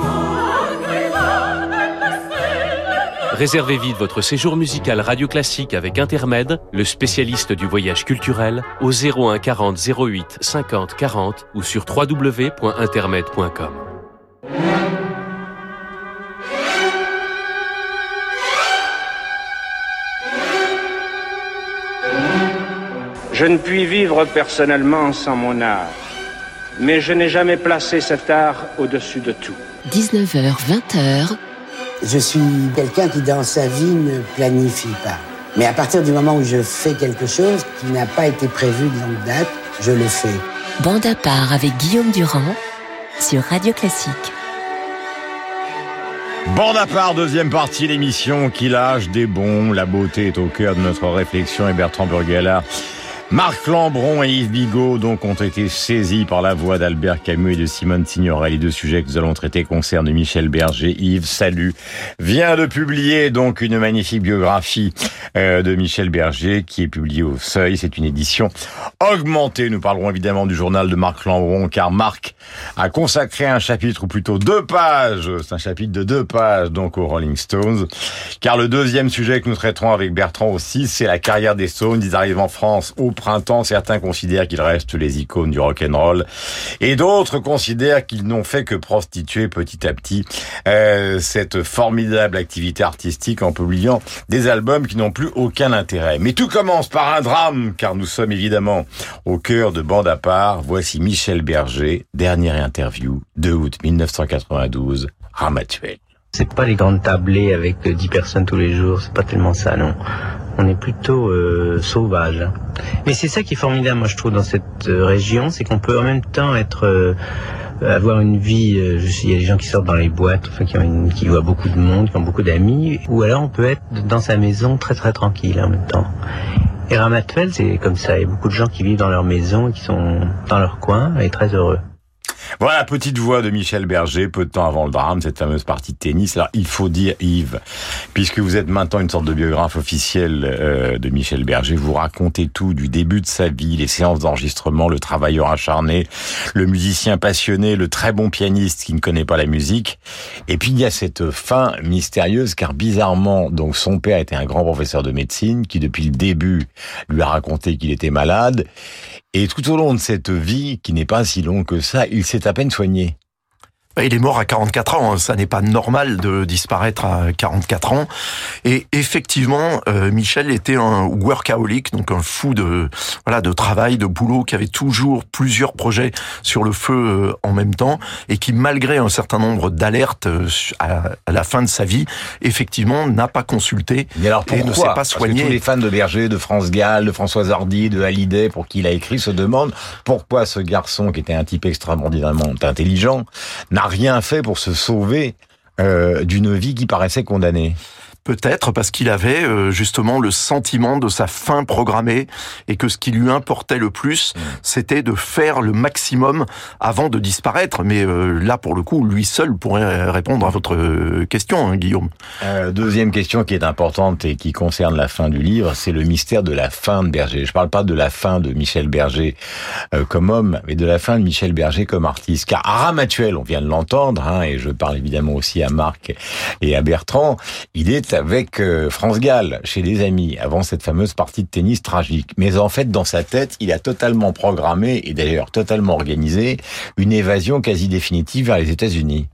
Réservez vite votre séjour musical Radio Classique avec Intermed, le spécialiste du voyage culturel, au 01 40 08 50 40 ou sur www.intermed.com. Je ne puis vivre personnellement sans mon art, mais je n'ai jamais placé cet art au-dessus de tout. 19h, 20h. Je suis quelqu'un qui dans sa vie ne planifie pas. Mais à partir du moment où je fais quelque chose qui n'a pas été prévu de longue date, je le fais. Bande à part avec Guillaume Durand sur Radio Classique. Bande à part, deuxième partie, l'émission qui lâche des bons. La beauté est au cœur de notre réflexion et Bertrand Burgala Marc Lambron et Yves Bigot donc ont été saisis par la voix d'Albert Camus et de Simone Signoret. Les deux sujets que nous allons traiter concernent Michel Berger. Yves, salut. Vient de publier donc une magnifique biographie euh, de Michel Berger qui est publiée au Seuil. C'est une édition augmentée. Nous parlerons évidemment du journal de Marc Lambron car Marc a consacré un chapitre ou plutôt deux pages. C'est un chapitre de deux pages donc aux Rolling Stones. Car le deuxième sujet que nous traiterons avec Bertrand aussi, c'est la carrière des Stones. Ils arrivent en France au printemps, certains considèrent qu'ils restent les icônes du rock and roll, et d'autres considèrent qu'ils n'ont fait que prostituer petit à petit euh, cette formidable activité artistique en publiant des albums qui n'ont plus aucun intérêt. Mais tout commence par un drame, car nous sommes évidemment au cœur de bande à part. Voici Michel Berger, dernière interview, 2 août 1992, Ramatuel. C'est pas les grandes tablées avec 10 personnes tous les jours, c'est pas tellement ça, non. On est plutôt euh, sauvage. hein. Mais c'est ça qui est formidable, moi je trouve, dans cette euh, région, c'est qu'on peut en même temps être euh, avoir une vie. euh, il y a des gens qui sortent dans les boîtes, enfin qui, ont une- voient beaucoup de monde, qui ont beaucoup d'amis, ou alors on peut être dans sa maison très très tranquille en même temps. Et Ramatuel, c'est comme ça. Il y a beaucoup de gens qui vivent dans leur maison qui sont dans leur coin et très heureux. Voilà, petite voix de Michel Berger, peu de temps avant le drame, cette fameuse partie de tennis. Alors, il faut dire, Yves, puisque vous êtes maintenant une sorte de biographe officiel euh, de Michel Berger, vous racontez tout du début de sa vie, les séances d'enregistrement, le travailleur acharné, le musicien passionné, le très bon pianiste qui ne connaît pas la musique. Et puis, il y a cette fin mystérieuse, car bizarrement, donc, son père était un grand professeur de médecine qui, depuis le début, lui a raconté qu'il était malade. Et tout au long de cette vie, qui n'est pas si longue que ça, il s'est à peine soigné. Il est mort à 44 ans, hein. ça n'est pas normal de disparaître à 44 ans. Et effectivement, euh, Michel était un workaholic, donc un fou de voilà de travail, de boulot, qui avait toujours plusieurs projets sur le feu euh, en même temps, et qui malgré un certain nombre d'alertes euh, à, la fin de sa vie, effectivement n'a pas consulté et, alors et ne s'est pas soigné. Parce que tous les fans de Berger, de France Gall, de Françoise Hardy, de Hallyday, pour qui il a écrit, se demandent pourquoi ce garçon, qui était un type extraordinairement intelligent, n'a rien fait pour se sauver euh, d'une vie qui paraissait condamnée Peut-être parce qu'il avait euh, justement le sentiment de sa fin programmée et que ce qui lui importait le plus, mmh. c'était de faire le maximum avant de disparaître. Mais euh, là, pour le coup, lui seul pourrait répondre à votre euh, question, hein, Guillaume. deuxième question qui est importante et qui concerne la fin du livre, c'est le mystère de la fin de Berger. Je parle pas de la fin de Michel Berger comme homme, mais de la fin de Michel Berger comme artiste. Car à Ramatuel, on vient de l'entendre, hein, et je parle évidemment aussi à Marc et à Bertrand, il est avec euh, France Gall chez des amis avant cette fameuse partie de tennis tragique. Mais en fait, dans sa tête, il a totalement programmé et d'ailleurs totalement organisé une évasion quasi définitive vers les États-Unis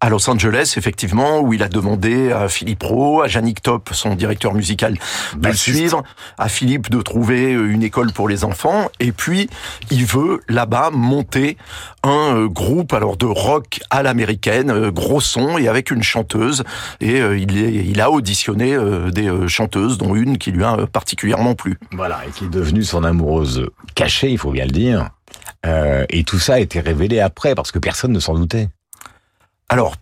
à Los Angeles, effectivement, où il a demandé à Philippe Rowe, à Yannick Top, son directeur musical, de le suivre, à Philippe de trouver euh, une école pour les enfants, et puis il veut là-bas monter un euh, groupe alors de rock à l'américaine, euh, gros son et avec une chanteuse, et il, il a auditionné des chanteuses, dont une qui lui a particulièrement plu. Voilà, et qui est devenue son amoureuse cachée, il faut bien le dire. et tout ça a été révélé après, parce que personne ne s'en doutait. Alors,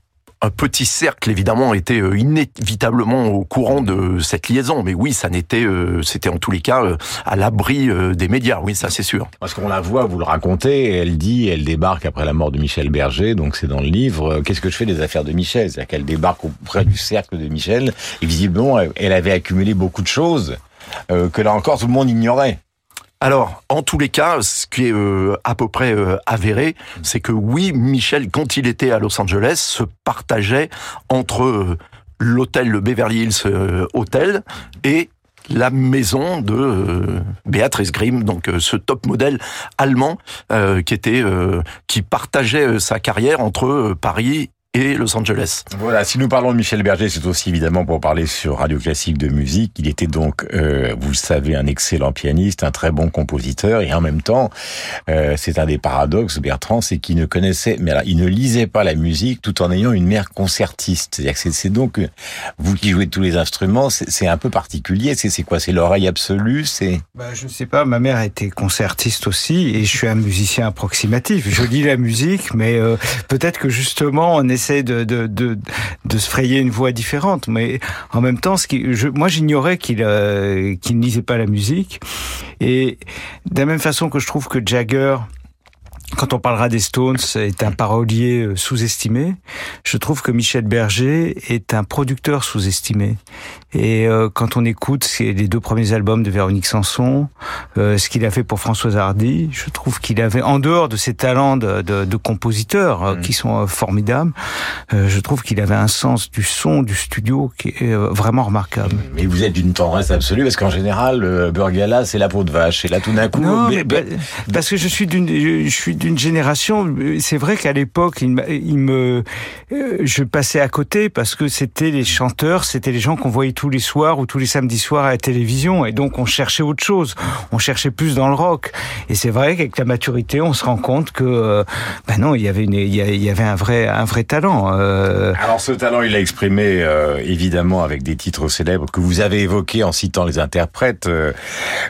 un petit cercle évidemment était euh, inévitablement au courant de cette liaison, mais oui, ça n'était, euh, c'était en tous les cas euh, à l'abri des médias. Oui, ça c'est sûr. Parce qu'on la voit, vous le racontez, elle dit, elle débarque après la mort de Michel Berger, donc c'est dans le livre. Qu'est-ce que je fais des affaires de Michel? C'est-à-dire qu'elle débarque auprès du cercle de Michel, et visiblement, elle avait accumulé beaucoup de choses que là encore tout le monde ignorait. Alors, en tous les cas, ce qui est euh, à peu près euh, avéré, c'est que oui, Michel, quand il était à Los Angeles, se partageait entre euh, l'hôtel, le Beverly Hills Hotel, et la maison de Béatrice Grimm, donc ce top modèle allemand qui était qui partageait sa carrière entre Paris et Los Angeles. Voilà, si nous parlons de Michel Berger, c'est aussi évidemment pour parler sur Radio Classique de musique. Il était donc, euh, vous le savez, un excellent pianiste, un très bon compositeur, et en même temps, euh, c'est un des paradoxes, Bertrand, c'est qu'il ne connaissait, mais alors, il ne lisait pas la musique tout en ayant une mère concertiste. C'est-à-dire que c'est donc, vous qui jouez tous les instruments, c'est un peu particulier. C'est quoi? C'est l'oreille absolue? C'est bah, Je sais pas, ma mère était concertiste aussi, et je suis un musicien approximatif. Je lis la musique, mais euh, peut-être que justement, on est essaie de, de, de, se frayer une voie différente. Mais en même temps, ce qui, moi, j'ignorais qu'il euh, qu'il ne lisait pas la musique. Et de la même façon que je trouve que Jagger quand on parlera des Stones, est un parolier euh, sous-estimé. Je trouve que Michel Berger est un producteur sous-estimé. Et euh, quand on écoute les deux premiers albums de Véronique Sanson, euh, ce qu'il a fait pour Françoise Hardy, je trouve qu'il avait, en dehors de ses talents de, de, de compositeur euh, mm. qui sont formidables, je trouve qu'il avait un sens du son, du studio qui est vraiment remarquable. Mais vous êtes d'une tendresse absolue parce qu'en général, Burgala, c'est la peau de vache. Et là, tout d'un coup, non, mais, parce que je suis d'une, je suis d'une génération. C'est vrai qu'à l'époque, il, il, me, je passais à côté parce que c'était les chanteurs, c'était les gens qu'on voyait tous les soirs ou tous les samedis soirs à la télévision. Et donc, on cherchait autre chose. On cherchait plus dans le rock. Et c'est vrai qu'avec la maturité, on se rend compte que, euh, ben non, il y avait un vrai talent. Euh. Alors, ce talent, il l'a exprimé euh, évidemment avec des titres célèbres que vous avez évoqués en citant les interprètes.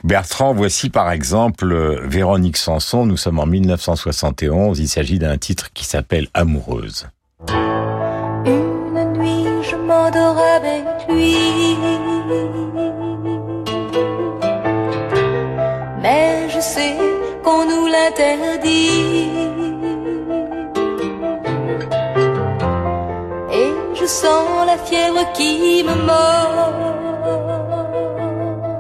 Bertrand, voici par exemple Véronique Sanson. Nous sommes en 1971. Il s'agit d'un titre qui s'appelle Amoureuse l'interdit. Et je sens la fièvre qui me mord.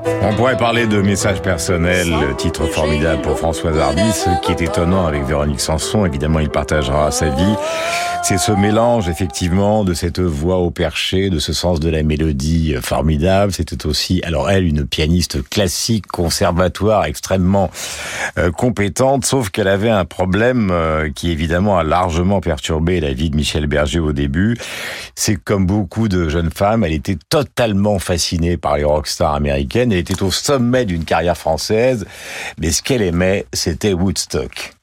On pourrait parler de message personnel, titre formidable pour Françoise Hardy. Ce qui est étonnant avec Véronique Sanson, évidemment, il partagera sa vie. C'est ce mélange, effectivement, de cette voix au perché, de ce sens de la mélodie formidable. C'était aussi, alors elle, une pianiste classique, conservatoire, extrêmement euh, compétente, sauf qu'elle avait un problème euh, qui, évidemment, a largement perturbé la vie de Michel Berger au début. C'est comme beaucoup de jeunes femmes, elle était totalement fascinée par les rockstars américaines. Était au sommet d'une carrière française, mais ce qu'elle aimait, c'était Woodstock.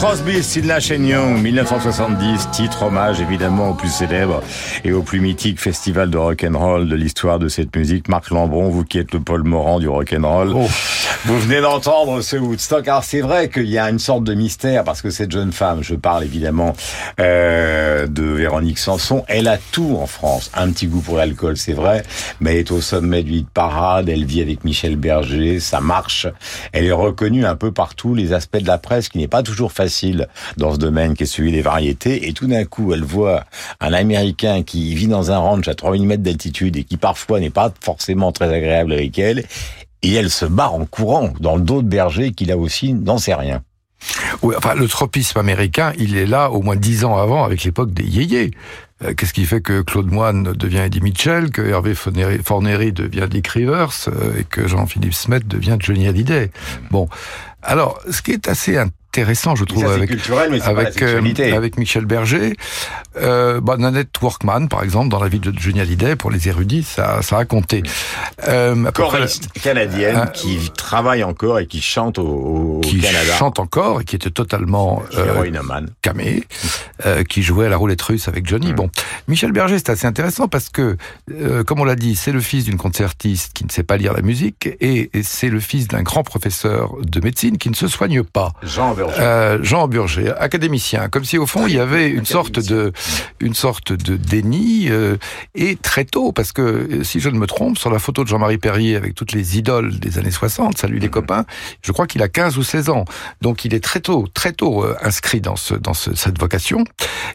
Crosby, Stills Nash Young, 1970, titre hommage évidemment au plus célèbre et au plus mythique festival de rock and roll de l'histoire de cette musique. Marc Lambron, vous qui êtes le Paul Morand du rock and roll, vous venez d'entendre ce Woodstock. Alors c'est vrai qu'il y a une sorte de mystère parce que cette jeune femme, je parle évidemment euh, de Véronique Sanson, elle a tout en France. Un petit goût pour l'alcool, c'est vrai, mais elle est au sommet du hit parade. Elle vit avec Michel Berger, ça marche. Elle est reconnue un peu partout, les aspects de la presse qui n'est pas toujours facile dans ce domaine qui est celui des variétés. Et tout d'un coup, elle voit un Américain qui vit dans un ranch à 3000 mètres d'altitude et qui parfois n'est pas forcément très agréable avec elle. Et elle se barre en courant dans le dos de Berger qui là aussi n'en sait rien. Oui, enfin, le tropisme américain, il est là au moins dix ans avant, avec l'époque des yéyés. Euh, Qu'est-ce qui fait que Claude Moine devient Eddie Mitchell, que Hervé Fornery devient Dick Rivers, euh, et que Jean-Philippe Smet devient Johnny Hallyday? Bon. Alors, ce qui est assez intéressant, je trouve, avec, culturel, mais avec, euh, avec Michel Berger, euh, bah, Nanette Workman, par exemple, dans la vie de Johnny Hallyday, pour les érudits, ça, ça a compté. Euh, Choriste canadienne Euh, qui travaille encore et qui chante au, au qui Canada. chante encore et qui était totalement euh, camé, euh, qui jouait à la roulette russe avec Johnny. Bon, Michel Berger, c'est assez intéressant parce que, euh, comme on l'a dit, c'est le fils d'une concertiste qui ne sait pas lire la musique et, et c'est le fils d'un grand professeur de médecine qui ne se soigne pas. Jean Berger. Euh, Jean Burger, académicien, comme si au fond il y avait une sorte de une sorte de déni euh, et très tôt parce que euh, si je ne me trompe sur la photo de Jean-Marie Perrier avec toutes les idoles des années 60, salut les copains, je crois qu'il a 15 ou 16 ans. Donc il est très tôt très tôt euh, inscrit dans ce dans ce- cette vocation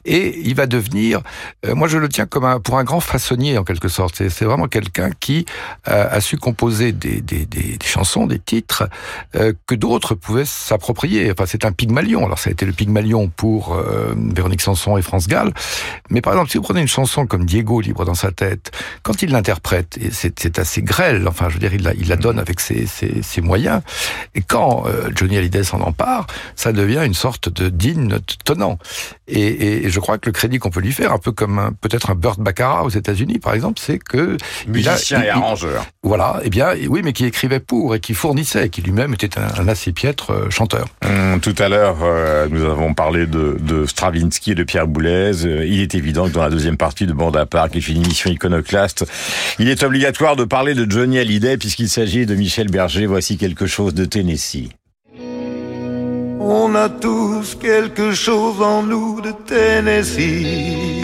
et il va devenir euh, moi je le tiens comme un pour un grand façonnier en quelque sorte. C'est vraiment quelqu'un qui euh, a su composer des, des, des, des chansons, des titres euh, que d'autres pouvaient s'approprier. Enfin, c'est un Pygmalion. Alors, ça a été le Pygmalion pour euh, Véronique Sanson et France Gall. Mais par exemple, si vous prenez une chanson comme Diego, libre dans sa tête, quand il l'interprète, et c'est c'est assez grêle, enfin, je veux dire, il la, il la donne avec ses, ses, ses moyens. Et quand euh, Johnny Hallyday s'en empare, ça devient une sorte de digne tonnant. Et, et, et je crois que le crédit qu'on peut lui faire, un peu comme un- peut-être un Burt Baccarat aux États-Unis, par exemple, c'est que il a- Musicien et arrangeur. voilà, eh bien, oui, mais qui écrivait pour et qui fournissait, qui lui-même était un, un assez piètre euh, chanteur. Hum, tout à l'heure, euh, nous avons parlé de, de Stravinsky et de Pierre Boulez. Euh, il est évident que dans la deuxième partie de Bande à part, qui est une émission iconoclaste, il est obligatoire de parler de Johnny Hallyday puisqu'il s'agit de Michel Berger. Voici quelque chose de Tennessee. On a tous quelque chose en nous de Tennessee.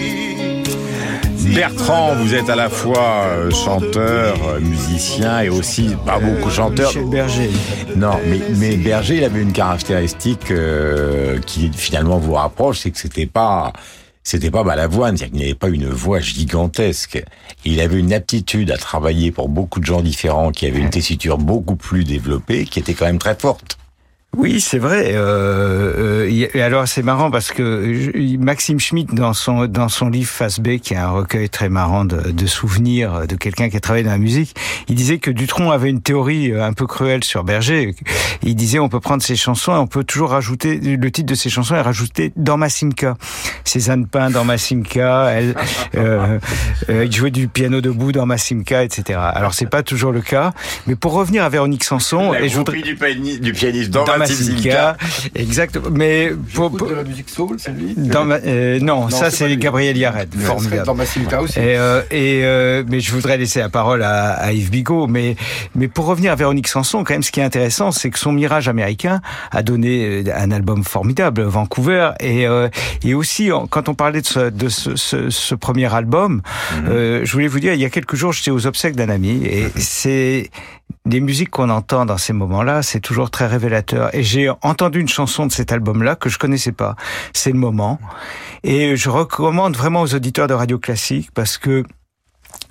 Bertrand, vous êtes à la fois euh, chanteur, euh, musicien et aussi pas beaucoup chanteur. Michel Berger. Non, mais, mais Berger, il avait une caractéristique euh, qui finalement vous rapproche, c'est que c'était pas c'était pas Balavoine, c'est-à-dire qu'il n'avait pas une voix gigantesque. Il avait une aptitude à travailler pour beaucoup de gens différents, qui avaient une tessiture beaucoup plus développée, qui était quand même très forte. Oui, c'est vrai. Euh, euh, et alors c'est marrant parce que je- Maxime Schmitt dans son dans son livre Face B, qui est un recueil très marrant de, de souvenirs de quelqu'un qui a travaillé dans la musique, il disait que Dutronc avait une théorie euh, un peu cruelle sur Berger. Il disait on peut prendre ses chansons et on peut toujours rajouter le titre de ses chansons et rajouter dans Massimka. Cézanne Pain dans Massimka. Elle, *laughs* euh, euh, il jouait du piano debout dans Massimka, etc. Alors c'est pas toujours le cas, mais pour revenir à Véronique Sanson, La et je voudrais du, du pianiste dans. Matimka, exactement. Mais pour, de la musique soul, c'est lui dans ma- euh, non, Non, ça c'est. Gabriel Yared, formidable. Dans Massimka aussi. Et, euh, et euh, mais je voudrais laisser la parole à, à Yves Bigot. Mais mais pour revenir à Véronique Sanson, quand même, ce qui est intéressant, c'est que son mirage américain a donné un album formidable, Vancouver, et euh, et aussi quand on parlait de ce de ce, ce, ce premier album, euh, je voulais vous dire, il y a quelques jours, j'étais aux obsèques d'un ami, et c'est les musiques qu'on entend dans ces moments-là, c'est toujours très révélateur. Et j'ai entendu une chanson de cet album-là que je connaissais pas. C'est le moment. Et je recommande vraiment aux auditeurs de Radio Classique parce que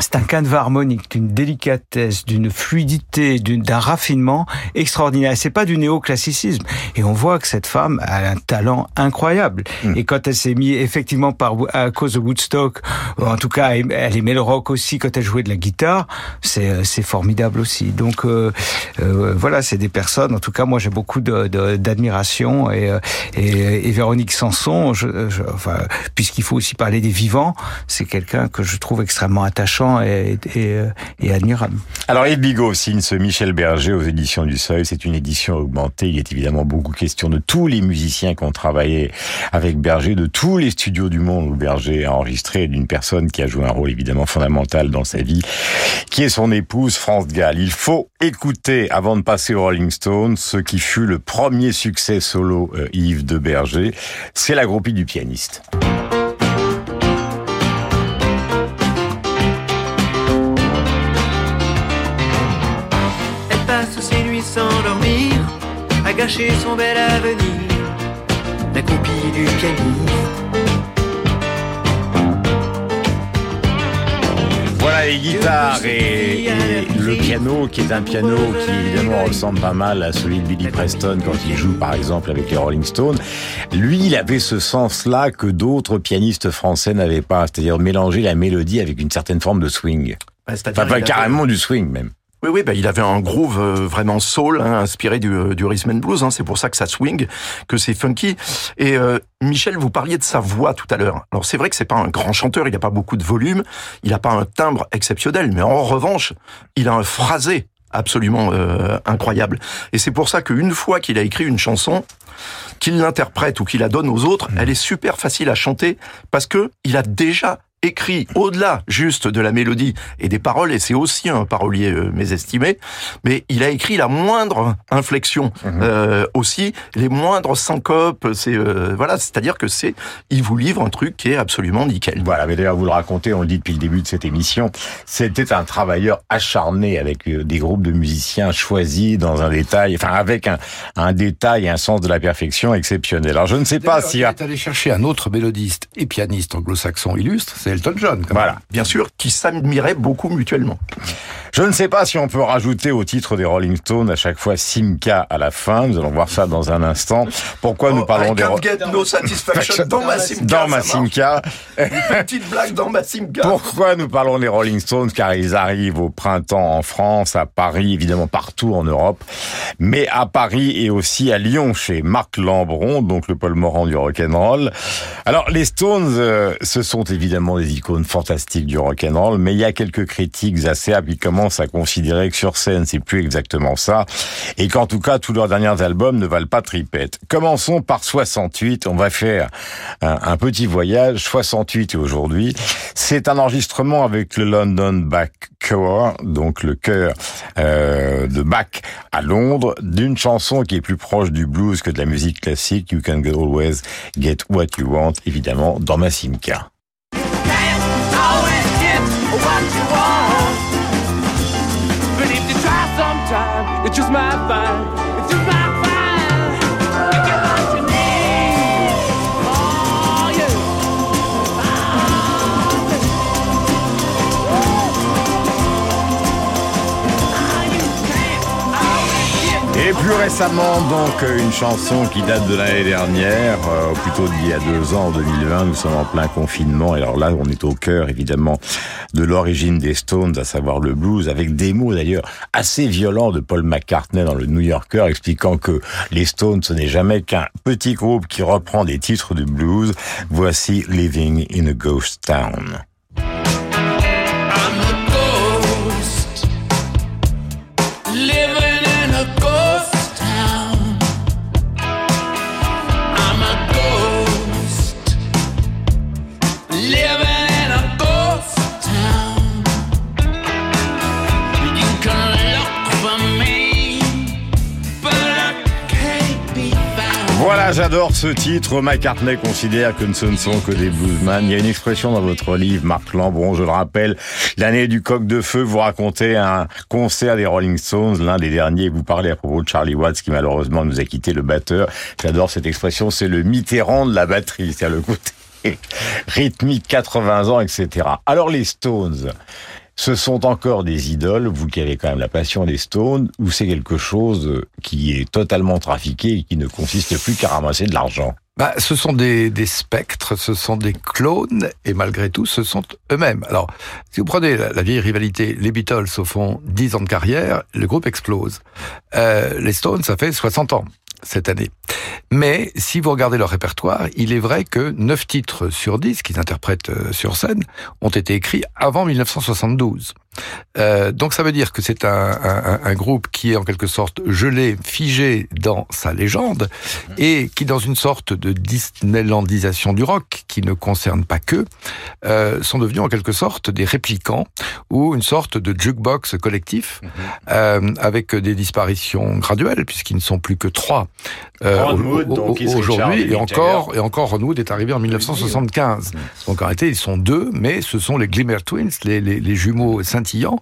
c'est un canevas harmonique d'une délicatesse, d'une fluidité, d'un raffinement extraordinaire. C'est pas du néoclassicisme. Et on voit que cette femme a un talent incroyable. Et quand elle s'est mise effectivement par à cause de Woodstock, en tout cas elle aimait le rock aussi quand elle jouait de la guitare, c'est euh, c'est formidable aussi. Donc euh, euh, voilà, c'est des personnes. En tout cas, moi j'ai beaucoup de- de- d'admiration et, euh, et et Véronique Sanson, je, je- enfin puisqu'il faut aussi parler des vivants, c'est quelqu'un que je trouve extrêmement attachant et, euh, admirable. Alors Yves Bigot signe ce Michel Berger aux éditions du Seuil. C'est une édition augmentée. Il est évidemment beaucoup question de tous les musiciens qui ont travaillé avec Berger, de tous les studios du monde où Berger a enregistré, d'une personne qui a joué un rôle évidemment fondamental dans sa vie, qui est son épouse France Gall. Il faut écouter, avant de passer aux Rolling Stones, ce qui fut le premier succès solo euh, Yves de Berger. C'est la groupie du pianiste. Gâcher son bel avenir. La copie du pianiste. Voilà les guitares et, et le piano qui est un piano qui évidemment ressemble pas mal à celui de Billy Preston quand il joue par exemple avec les Rolling Stones. Lui, il avait ce sens-là que d'autres pianistes français n'avaient pas, c'est-à-dire mélanger la mélodie avec une certaine forme de swing. Bah, Enfin, pas carrément du swing même. Oui, oui, bah, il avait un groove euh, vraiment soul, hein, inspiré du, euh, du rhythm and blues. Hein, c'est pour ça que ça swing, que c'est funky. Et euh, Michel, vous parliez de sa voix tout à l'heure. Alors c'est vrai que c'est pas un grand chanteur, il n'a pas beaucoup de volume, il n'a pas un timbre exceptionnel, mais en revanche, il a un phrasé absolument euh, incroyable. Et c'est pour ça qu'une fois qu'il a écrit une chanson, qu'il l'interprète ou qu'il la donne aux autres, elle est super facile à chanter parce que il a déjà écrit au-delà juste de la mélodie et des paroles, et c'est aussi un parolier euh, mésestimé, mais il a écrit la moindre inflexion euh, aussi, les moindres syncopes, c'est euh, voilà, c'est-à-dire que c'est, il vous livre un truc qui est absolument nickel. Voilà, mais d'ailleurs vous le racontez, on le dit depuis le début de cette émission, c'était un travailleur acharné avec euh, des groupes de musiciens choisis dans un détail, enfin avec un, un détail et un sens de la perfection exceptionnel. Alors je ne sais pas si... Il est allé chercher un autre mélodiste et pianiste anglo-saxon illustre, c'est Elton John. quand même. Voilà. Bien sûr, qui s'admiraient beaucoup mutuellement. Je ne sais pas si on peut rajouter au titre des Rolling Stones à chaque fois Simca à la fin. Nous allons voir ça dans un instant. Pourquoi nous parlons I des can't Ro- get no satisfaction dans ma Simca. dans ma. Simca. Petite blague dans ma Simca. Pourquoi nous parlons des Rolling Stones? Car ils arrivent au printemps en France, à Paris, évidemment partout en Europe, mais à Paris et aussi à Lyon chez Marc Lambron, donc le Paul Morand du rock'n'roll. Alors les Stones, euh, ce sont évidemment des icônes fantastiques du rock'n'roll, mais il y a quelques critiques acerbes qui commencent à considérer que sur scène c'est plus exactement ça, et qu'en tout cas tous leurs derniers albums ne valent pas tripette. Commençons par 68, on va faire un, petit voyage, 68 et aujourd'hui. C'est un enregistrement avec le London Bach Choir, donc le chœur euh, de Bach à Londres, d'une chanson qui est plus proche du blues que de la musique classique, You Can Always Get What You Want, évidemment, dans Massimka. Sometime, it Et plus récemment, donc, une chanson qui date de l'année dernière, euh, plutôt d'il y a deux ans, en 2020. Nous sommes en plein confinement. Et alors là, on est au cœur, évidemment, de l'origine des Stones, à savoir le blues, avec des mots d'ailleurs assez violents de Paul McCartney dans le New Yorker, expliquant que les Stones, ce n'est jamais qu'un petit groupe qui reprend des titres de blues. Voici Living in a Ghost Town. Voilà, j'adore ce titre. McCartney considère que ce ne sont que des bluesman. Il y a une expression dans votre livre, Marc Lambron, je le rappelle. L'année du coq de feu, vous racontez un concert des Rolling Stones, l'un des derniers. Vous parlez à propos de Charlie Watts, qui malheureusement nous a quitté le batteur. J'adore cette expression. C'est le Mitterrand de la batterie. C'est le côté *laughs* rythmique, 80 ans, etc. Alors les Stones, ce sont encore des idoles, vous qui avez quand même la passion des Stones, ou c'est quelque chose qui est totalement trafiqué et qui ne consiste plus qu'à ramasser de l'argent? Bah, ce sont des, des spectres, ce sont des clones, et malgré tout, ce sont eux-mêmes. Alors, si vous prenez la, la vieille rivalité, les Beatles au fond 10 ans de carrière, le groupe explose. Euh, les Stones, ça fait 60 ans cette année. Mais si vous regardez leur répertoire, il est vrai que 9 titres sur 10 qu'ils interprètent euh, sur scène ont été écrits avant 1972. Euh, donc ça veut dire que c'est un, un, un, groupe qui est en quelque sorte gelé, figé dans sa légende, et qui dans une sorte de Disneylandisation du rock, qui ne concerne pas que, euh, sont devenus en quelque sorte des réplicants, ou une sorte de jukebox collectif, euh, avec des disparitions graduelles, puisqu'ils ne sont plus que trois euh, aujourd'hui, et encore, et encore Ron Wood est arrivé en 1975. Donc en réalité, ils sont deux, mais ce sont les Glimmer Twins, les, les, les jumeaux scintillants,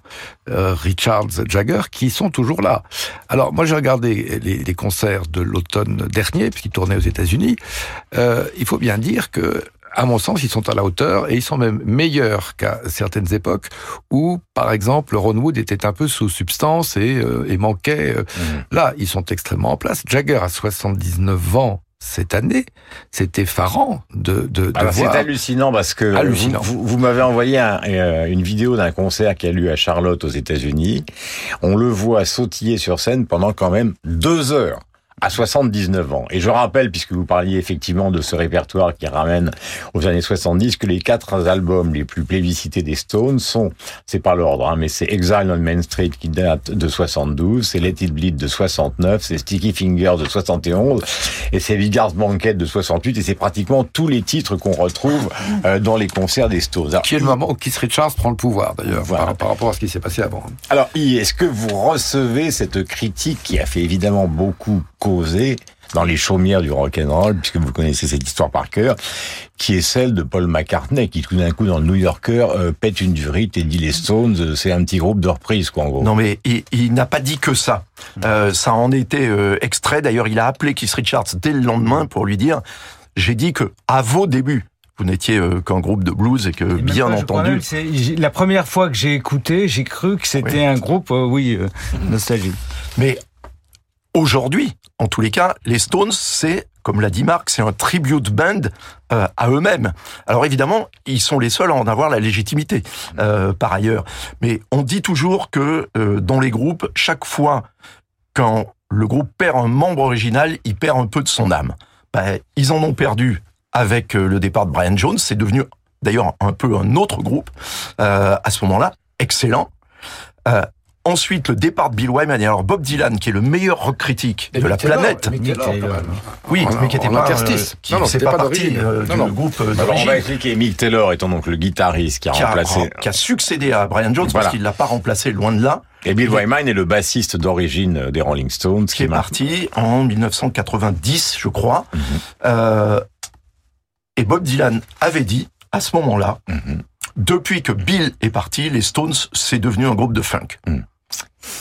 euh, Richards, Jagger, qui sont toujours là. Alors moi j'ai regardé les, les concerts de l'automne dernier, puisqu'ils tournaient aux États-Unis. Euh, il faut bien dire que à mon sens, ils sont à la hauteur et ils sont même meilleurs qu'à certaines époques où, par exemple, Ron Wood était un peu sous substance et, euh, et manquait. euh, Là, ils sont extrêmement en place. Jagger a 79 ans cette année. C'est effarant de, de, de Alors, C'est hallucinant parce que Hallucinant. vous, vous- vous m'avez envoyé un- euh, une vidéo d'un concert qui a lieu à Charlotte aux États-Unis. On le voit sautiller sur scène pendant quand même deux heures à 79 ans. Et je rappelle, puisque vous parliez effectivement de ce répertoire qui ramène aux années 70, que les quatre albums les plus plébiscités des Stones sont, c'est pas l'ordre, hein, mais c'est Exile on Main Street qui date de 72, c'est Let It Bleed de 69, c'est Sticky Fingers de 71, et c'est Vigars Banquet de 68, et c'est pratiquement tous les titres qu'on retrouve euh, dans les concerts des Stones. Alors, Qui est le moment où Keith Richards prend le pouvoir, d'ailleurs, Voilà. par, par rapport à ce qui s'est passé avant. Alors, est-ce que vous recevez cette critique qui a fait évidemment beaucoup causer dans les chaumières du rock'n'roll, puisque vous connaissez cette histoire par cœur, qui est celle de Paul McCartney, qui tout d'un coup dans le New Yorker euh, pète une durite et dit les Stones, euh, c'est un petit groupe de reprise, quoi, en gros. Non mais il, il n'a pas dit que ça. Euh, ça en était euh, extrait. D'ailleurs, il a appelé Keith Richards dès le lendemain pour lui dire j'ai dit que à vos débuts, vous n'étiez qu'un groupe de blues et que bien entendu. j'ai- la première fois que j'ai écouté, j'ai cru que c'était un groupe, euh, oui, euh, *laughs* nostalgique. Mais aujourd'hui, en tous les cas, les Stones, c'est, comme l'a dit Marc, c'est un tribute band euh, à eux-mêmes. Alors évidemment, ils sont les seuls à en avoir la légitimité, euh, par ailleurs. Mais on dit toujours que euh, dans les groupes, chaque fois quand le groupe perd un membre original, il perd un peu de son âme. Ben, ils en ont perdu avec euh, le départ de Brian Jones. C'est devenu d'ailleurs un peu un autre groupe euh, à ce moment-là, excellent. Ensuite, le départ de Bill Wyman et alors Bob Dylan, qui est le meilleur rock critique de la planète. Oui, mais qui était pas, interstice. euh, qui Non, non, c'est pas, parti euh, Non, du non. groupe euh, Alors, on va expliquer Mick Taylor étant donc le guitariste qui a qui a, remplacé. qui a succédé à Brian Jones Voilà. parce qu'il l'a pas remplacé loin de là. Et Bill Wyman est le bassiste d'origine des Rolling Stones, qui est parti en 1990, je crois. Mhm. Euh, et Bob Dylan avait dit à ce moment-là, Mhm. depuis que Bill est parti, les Stones c'est devenu un groupe de funk.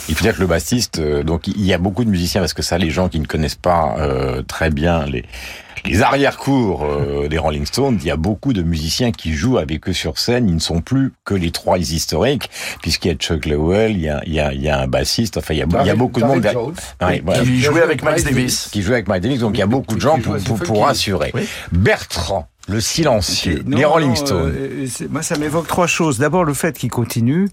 Il faut dire que le bassiste, euh, donc il y a beaucoup de musiciens parce que ça, les gens qui ne connaissent pas euh, très bien les les arrière-cours euh, des Rolling Stones, il y a beaucoup de musiciens qui jouent avec eux sur scène. Ils ne sont plus que les trois historiques, puisqu'il y a Chuck Lowell, il y a, il y a, il y a un bassiste. Enfin, il y a, il y a beaucoup de monde. Ouais, voilà. Qui jouait avec Miles Davis. Qui jouait avec Miles Davis. Donc il y a beaucoup de gens pour, pour, pour assurer. Bertrand. Le silencieux, Non, les Rolling non, Stones. euh, c'est- moi, ça m'évoque trois choses. D'abord, le fait qu'ils continuent.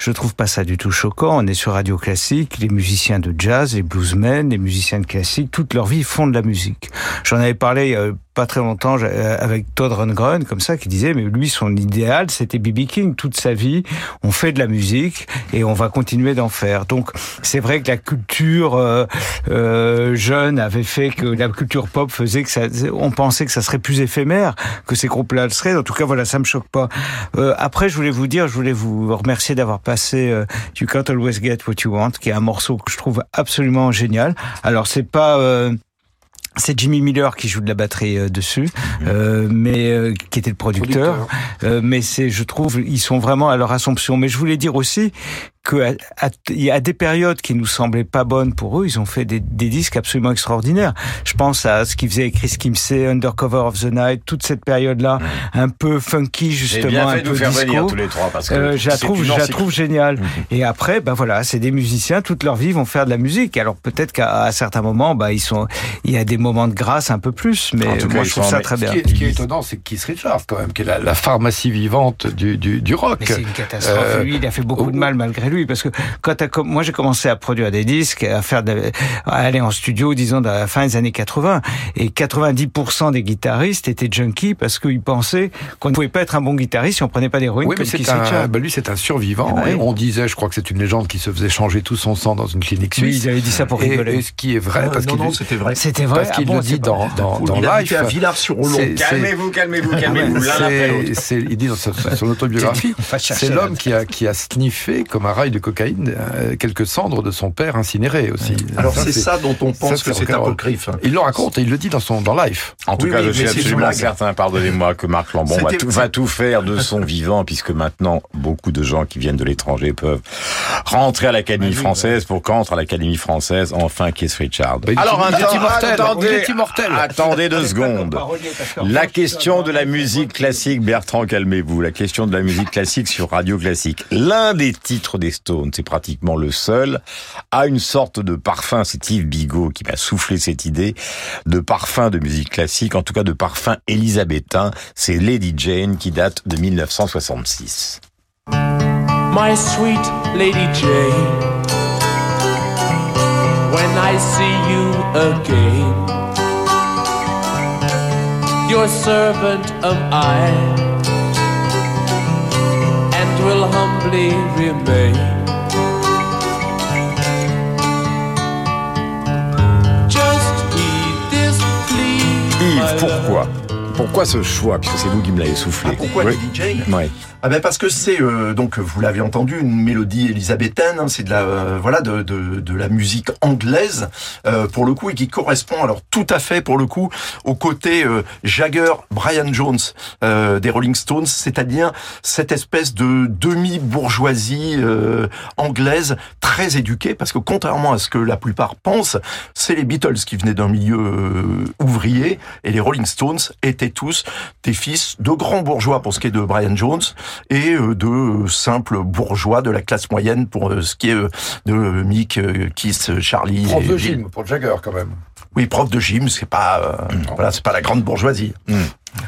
Je trouve pas ça du tout choquant. On est sur Radio Classique. Les musiciens de jazz, les bluesmen, les musiciens de classique, toute leur vie font de la musique. J'en avais parlé a pas très longtemps euh, avec Todd Rundgren, comme ça, qui disait, mais lui, son idéal, c'était B.B. King. Toute sa vie, on fait de la musique et on va continuer d'en faire. Donc, c'est vrai que la culture euh, euh, jeune avait fait que la culture pop faisait que ça, on pensait que ça serait plus éphémère que ces groupes-là le seraient. En tout cas, voilà, ça me choque pas. Euh, après, je voulais vous dire, je voulais vous remercier d'avoir passé euh, You Can't Always Get What You Want, qui est un morceau que je trouve absolument génial. Alors, c'est pas euh, c'est Jimmy Miller qui joue de la batterie euh, dessus, euh, mais euh, qui était le producteur. Euh, mais c'est, je trouve, ils sont vraiment à leur assomption. Mais je voulais dire aussi que à, à- il y a des périodes qui nous semblaient pas bonnes pour eux, ils ont fait des, des disques absolument extraordinaires. Je pense à ce qu'ils faisaient Chris Kimsey, Undercover of the Night, toute cette période-là, un peu funky justement, bien un fait de peu nous faire disco. venir tous les trois parce que Euh, je la trouve, je la trouve géniale. Et après, ben voilà, c'est des musiciens toute leur vie vont faire de la musique. Alors peut-être qu'à à certains moments, bah ils sont, il y a des moments de grâce un peu plus, mais En tout cas, moi je trouve ça très ce bien. qui est- Ce qui est étonnant, c'est Keith Richards, quand même, qui est la, la pharmacie vivante du, du, du rock. Mais c'est une catastrophe. Euh, lui, il a fait beaucoup de mal malgré lui, parce que quand moi j'ai commencé à produire des disques, à faire, de, à aller en studio, disons, à la fin des années 80, et 90% des guitaristes étaient junkies parce qu'ils pensaient qu'on ne pouvait pas être un bon guitariste si on prenait pas d'héroïne Oui, mais c'est un, bah lui, c'est un survivant. Ah ouais. Et on disait, je crois que c'est une légende qui se faisait changer tout son sang dans une clinique Oui, suisse. ils avaient dit ça pour Et- rigoler. Et, ce qui est vrai, Ah, parce non, qu'il non, c'était vrai. C'était vrai. Parce qu'il Ah bon, le dit dans, dans, dans Il Life. à. C'est- c'est- Calmez-vous, calmez-vous, Ah calmez-vous, l'un après l'autre. il dit dans son, autobiographie, *laughs* c'est l'homme qui a, qui a sniffé comme un rail de cocaïne euh, quelques cendres de son père incinéré aussi. Alors c'est ça dont on pense que c'est apocryphe. Il le raconte et il le dit dans son dans Life. En tout Oui, cas, oui, je suis absolument certain, pardonnez-moi, que Marc Lambon va tout, faire de son vivant, puisque maintenant, beaucoup de gens qui viennent de l'étranger peuvent rentrer à l'Académie française pour qu'entre à l'Académie française, enfin, Keith Richard? Bah, Alors, attendez deux *laughs* secondes. La question de la musique classique, Bertrand, calmez-vous. La question de la musique classique sur Radio Classique. L'un des titres des Stones, c'est pratiquement le seul, a une sorte de parfum, c'est Yves Bigot qui m'a soufflé cette idée, de parfum de musique classique, en tout cas de parfum élisabétain. C'est Lady Jane qui date de 1966. my sweet Lady Jane. When I see you again, your servant am I, will humbly remain. Just this plea, Yves, pourquoi Pourquoi ce choix Puisque c'est vous qui me l'avez soufflé. Ah, pourquoi Oui. Lady Jane Ouais. Ah ben parce que c'est euh, donc vous l'avez entendu une mélodie élisabéthaine, hein, c'est de la euh, voilà de, de, de la musique anglaise euh, pour le coup et qui correspond alors tout à fait pour le coup au côté euh, Jagger Brian Jones euh, des Rolling Stones, c'est-à-dire cette espèce de demi bourgeoisie euh, anglaise très éduquée parce que contrairement à ce que la plupart pensent, c'est les Beatles qui venaient d'un milieu euh, ouvrier et les Rolling Stones étaient tous des fils de grands bourgeois pour ce qui est de Brian Jones et euh, de simples bourgeois de la classe moyenne pour euh, ce qui est euh, de Mick, Keith, Charlie. Prof et de gym pour Jagger quand même. Oui, prof de gym, c'est pas euh, voilà, c'est pas la grande bourgeoisie.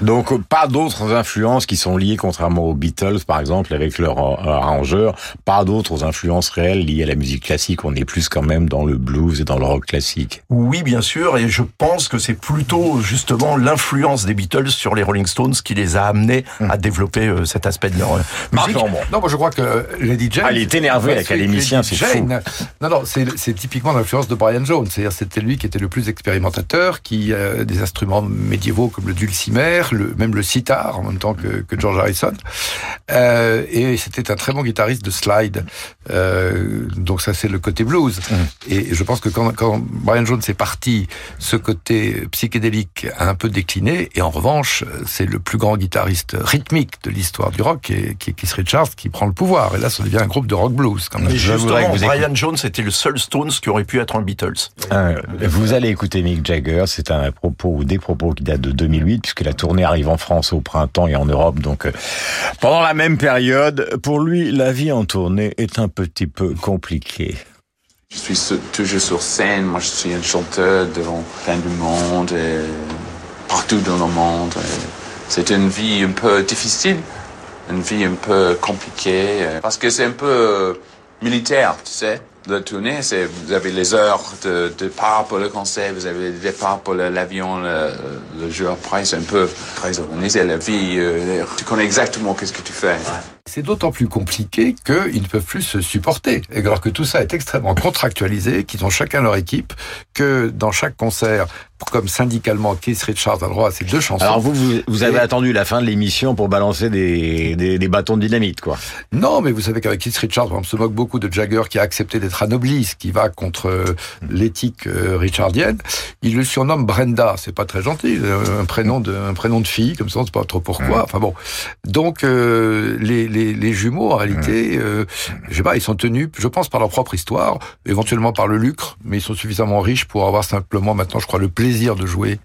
Donc pas d'autres influences qui sont liées, contrairement aux Beatles par exemple, avec leur euh, arrangeur, pas d'autres influences réelles liées à la musique classique. On est plus quand même dans le blues et dans le rock classique. Oui, bien sûr, et je pense que c'est plutôt justement l'influence des Beatles sur les Rolling Stones qui les a amenés à développer euh, cet aspect de leur euh, Marc musique. Lambon. Non, moi je crois que Lady Jane. Ah, il est énervé, Ouais, l'académicien, Lady c'est Jane- Non, non, c'est c'est typiquement l'influence de Brian Jones. C'est-à-dire, c'était lui qui était le plus expérimentateur, qui euh, des instruments médiévaux comme le dulcimer, Le, même le sitar en même temps que, que George Harrison. Euh, et c'était un très bon guitariste de slide. Euh, donc ça c'est le côté blues. Mmh. Et je pense que quand, quand Brian Jones est parti, ce côté psychédélique a un peu décliné. Et en revanche, c'est le plus grand guitariste rythmique de l'histoire du rock, qui est, qui est Keith Richards, qui prend le pouvoir. Et là, ça devient un groupe de rock blues. Quand même. Et justement, Brian Jones était le seul Stones qui aurait pu être un Beatles. Euh, vous allez écouter Mick Jagger, c'est un propos ou des propos qui datent de 2008, puisque la tournée arrive en France au printemps et en Europe, donc euh, pendant la même période. Pour lui, la vie en tournée est un petit peu compliquée. Je suis toujours sur scène, moi je suis un chanteur devant plein de monde, et partout dans le monde. C'est une vie un peu difficile, une vie un peu compliquée, euh, parce que c'est un peu euh, militaire, tu sais. La tournée, c'est vous avez les heures de départ pour le concert, vous avez le départ pour l'avion le, le jour après, c'est un peu très organisé la vie. euh, tu connais exactement qu'est-ce que tu fais. C'est d'autant plus compliqué qu'ils ne peuvent plus se supporter. Et alors que tout ça est extrêmement contractualisé, qu'ils ont chacun leur équipe, que dans chaque concert, comme syndicalement, Keith Richards a le droit à ses deux chansons. Alors vous, vous, vous avez Et- attendu la fin de l'émission pour balancer des, des, des bâtons de dynamite, quoi. Non, mais vous savez qu'avec Keith Richards, on se moque beaucoup de Jagger qui a accepté d'être anobli, ce qui va contre euh, l'éthique euh, richardienne. Il le surnomme Brenda, c'est pas très gentil, euh, un prénom de, un prénom de fille, comme ça on sait pas trop pourquoi. Enfin bon. Donc, euh, les, les, les jumeaux, en réalité, euh, je sais pas, ils sont tenus, je pense, par leur propre histoire, éventuellement par le lucre, mais ils sont suffisamment riches pour avoir simplement maintenant, je crois, le plaisir de jouer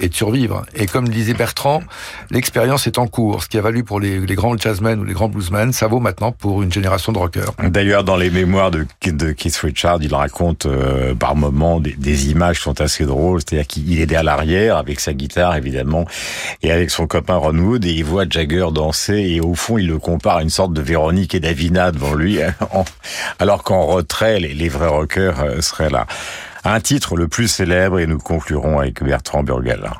et de survivre. Et comme disait Bertrand, l'expérience est en cours. Ce qui a valu pour les, les grands jazzmen ou les grands bluesmen, ça vaut maintenant pour une génération de rockers. D'ailleurs, dans les mémoires de, de Keith Richards, il raconte euh, par moments des, des images qui sont assez drôles. C'est-à-dire qu'il est derrière l'arrière avec sa guitare, évidemment, et avec son copain Ron Wood, et il voit Jagger danser, et au fond, il le compare une sorte de Véronique et Davina devant lui, hein, *laughs* alors qu'en retrait, les, vrais rockers euh, seraient là. Un titre le plus célèbre, et nous conclurons avec Bertrand Burgal.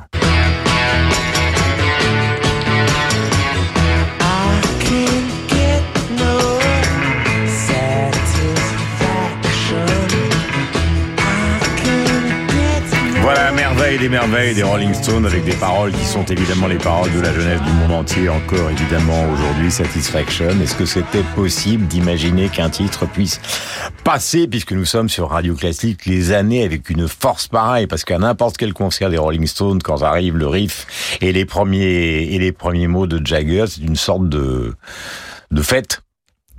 Des merveilles des Rolling Stones avec des paroles qui sont évidemment les paroles de la jeunesse du monde entier, encore évidemment aujourd'hui Satisfaction. Est-ce que c'était possible d'imaginer qu'un titre puisse passer, puisque nous sommes sur Radio Classique, les années avec une force pareille? Parce qu'à n'importe quel concert des Rolling Stones, quand arrive le riff et les premiers, et les premiers mots de Jagger, c'est une sorte de, de fête.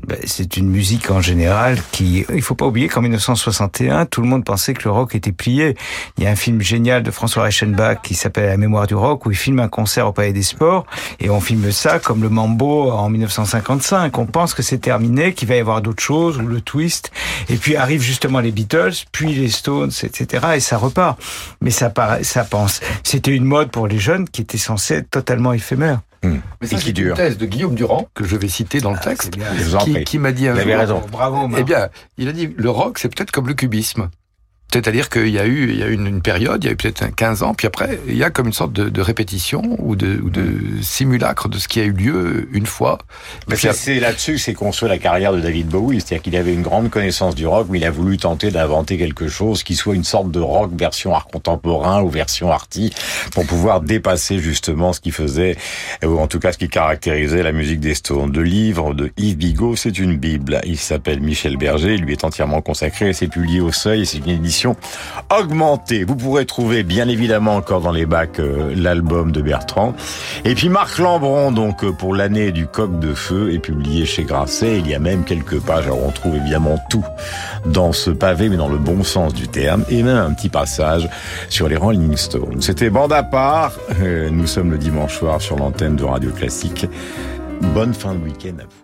Ben, c'est une musique en général qui, il faut pas oublier qu'en 1961, tout le monde pensait que le rock était plié. Il y a un film génial de François Reichenbach qui s'appelle La mémoire du rock où il filme un concert au Palais des Sports et on filme ça comme le Mambo en 1955. On pense que c'est terminé, qu'il va y avoir d'autres choses ou le twist. Et puis arrivent justement les Beatles, puis les Stones, etc. et ça repart. Mais ça ça pense. C'était une mode pour les jeunes qui était censée être totalement éphémère. Mais ça, c'est une thèse de Guillaume Durand, que je vais citer dans le texte, qui, qui m'a dit un jour- raison. Bravo, Eh bien, il a dit, le rock, c'est peut-être comme le cubisme. C'est-à-dire qu'il y a eu, il y a eu une, période, il y a eu peut-être un 15 ans, puis après, il y a comme une sorte de, de répétition ou de, ou de simulacre de ce qui a eu lieu une fois. C'est- c'est là-dessus que s'est construit la carrière de David Bowie, c'est-à-dire qu'il avait une grande connaissance du rock, mais il a voulu tenter d'inventer quelque chose qui soit une sorte de rock version art contemporain ou version arty, pour pouvoir dépasser justement ce qui faisait, ou en tout cas ce qui caractérisait la musique des Stones. Le livre de Yves Bigot, c'est une bible. Il s'appelle Michel Berger, il lui est entièrement consacré, c'est publié au Seuil, c'est une édition augmentée. Vous pourrez trouver bien évidemment encore dans les bacs euh, l'album de Bertrand. Et puis Marc Lambron, donc euh, pour l'année du coq de feu, est publié chez Grasset. Il y a même quelques pages, alors on trouve évidemment tout dans ce pavé, mais dans le bon sens du terme, et même un petit passage sur les Rolling Stones. C'était bande à part. Euh, Nous sommes le dimanche soir sur l'antenne de Radio Classique. Bonne fin de week-end à vous.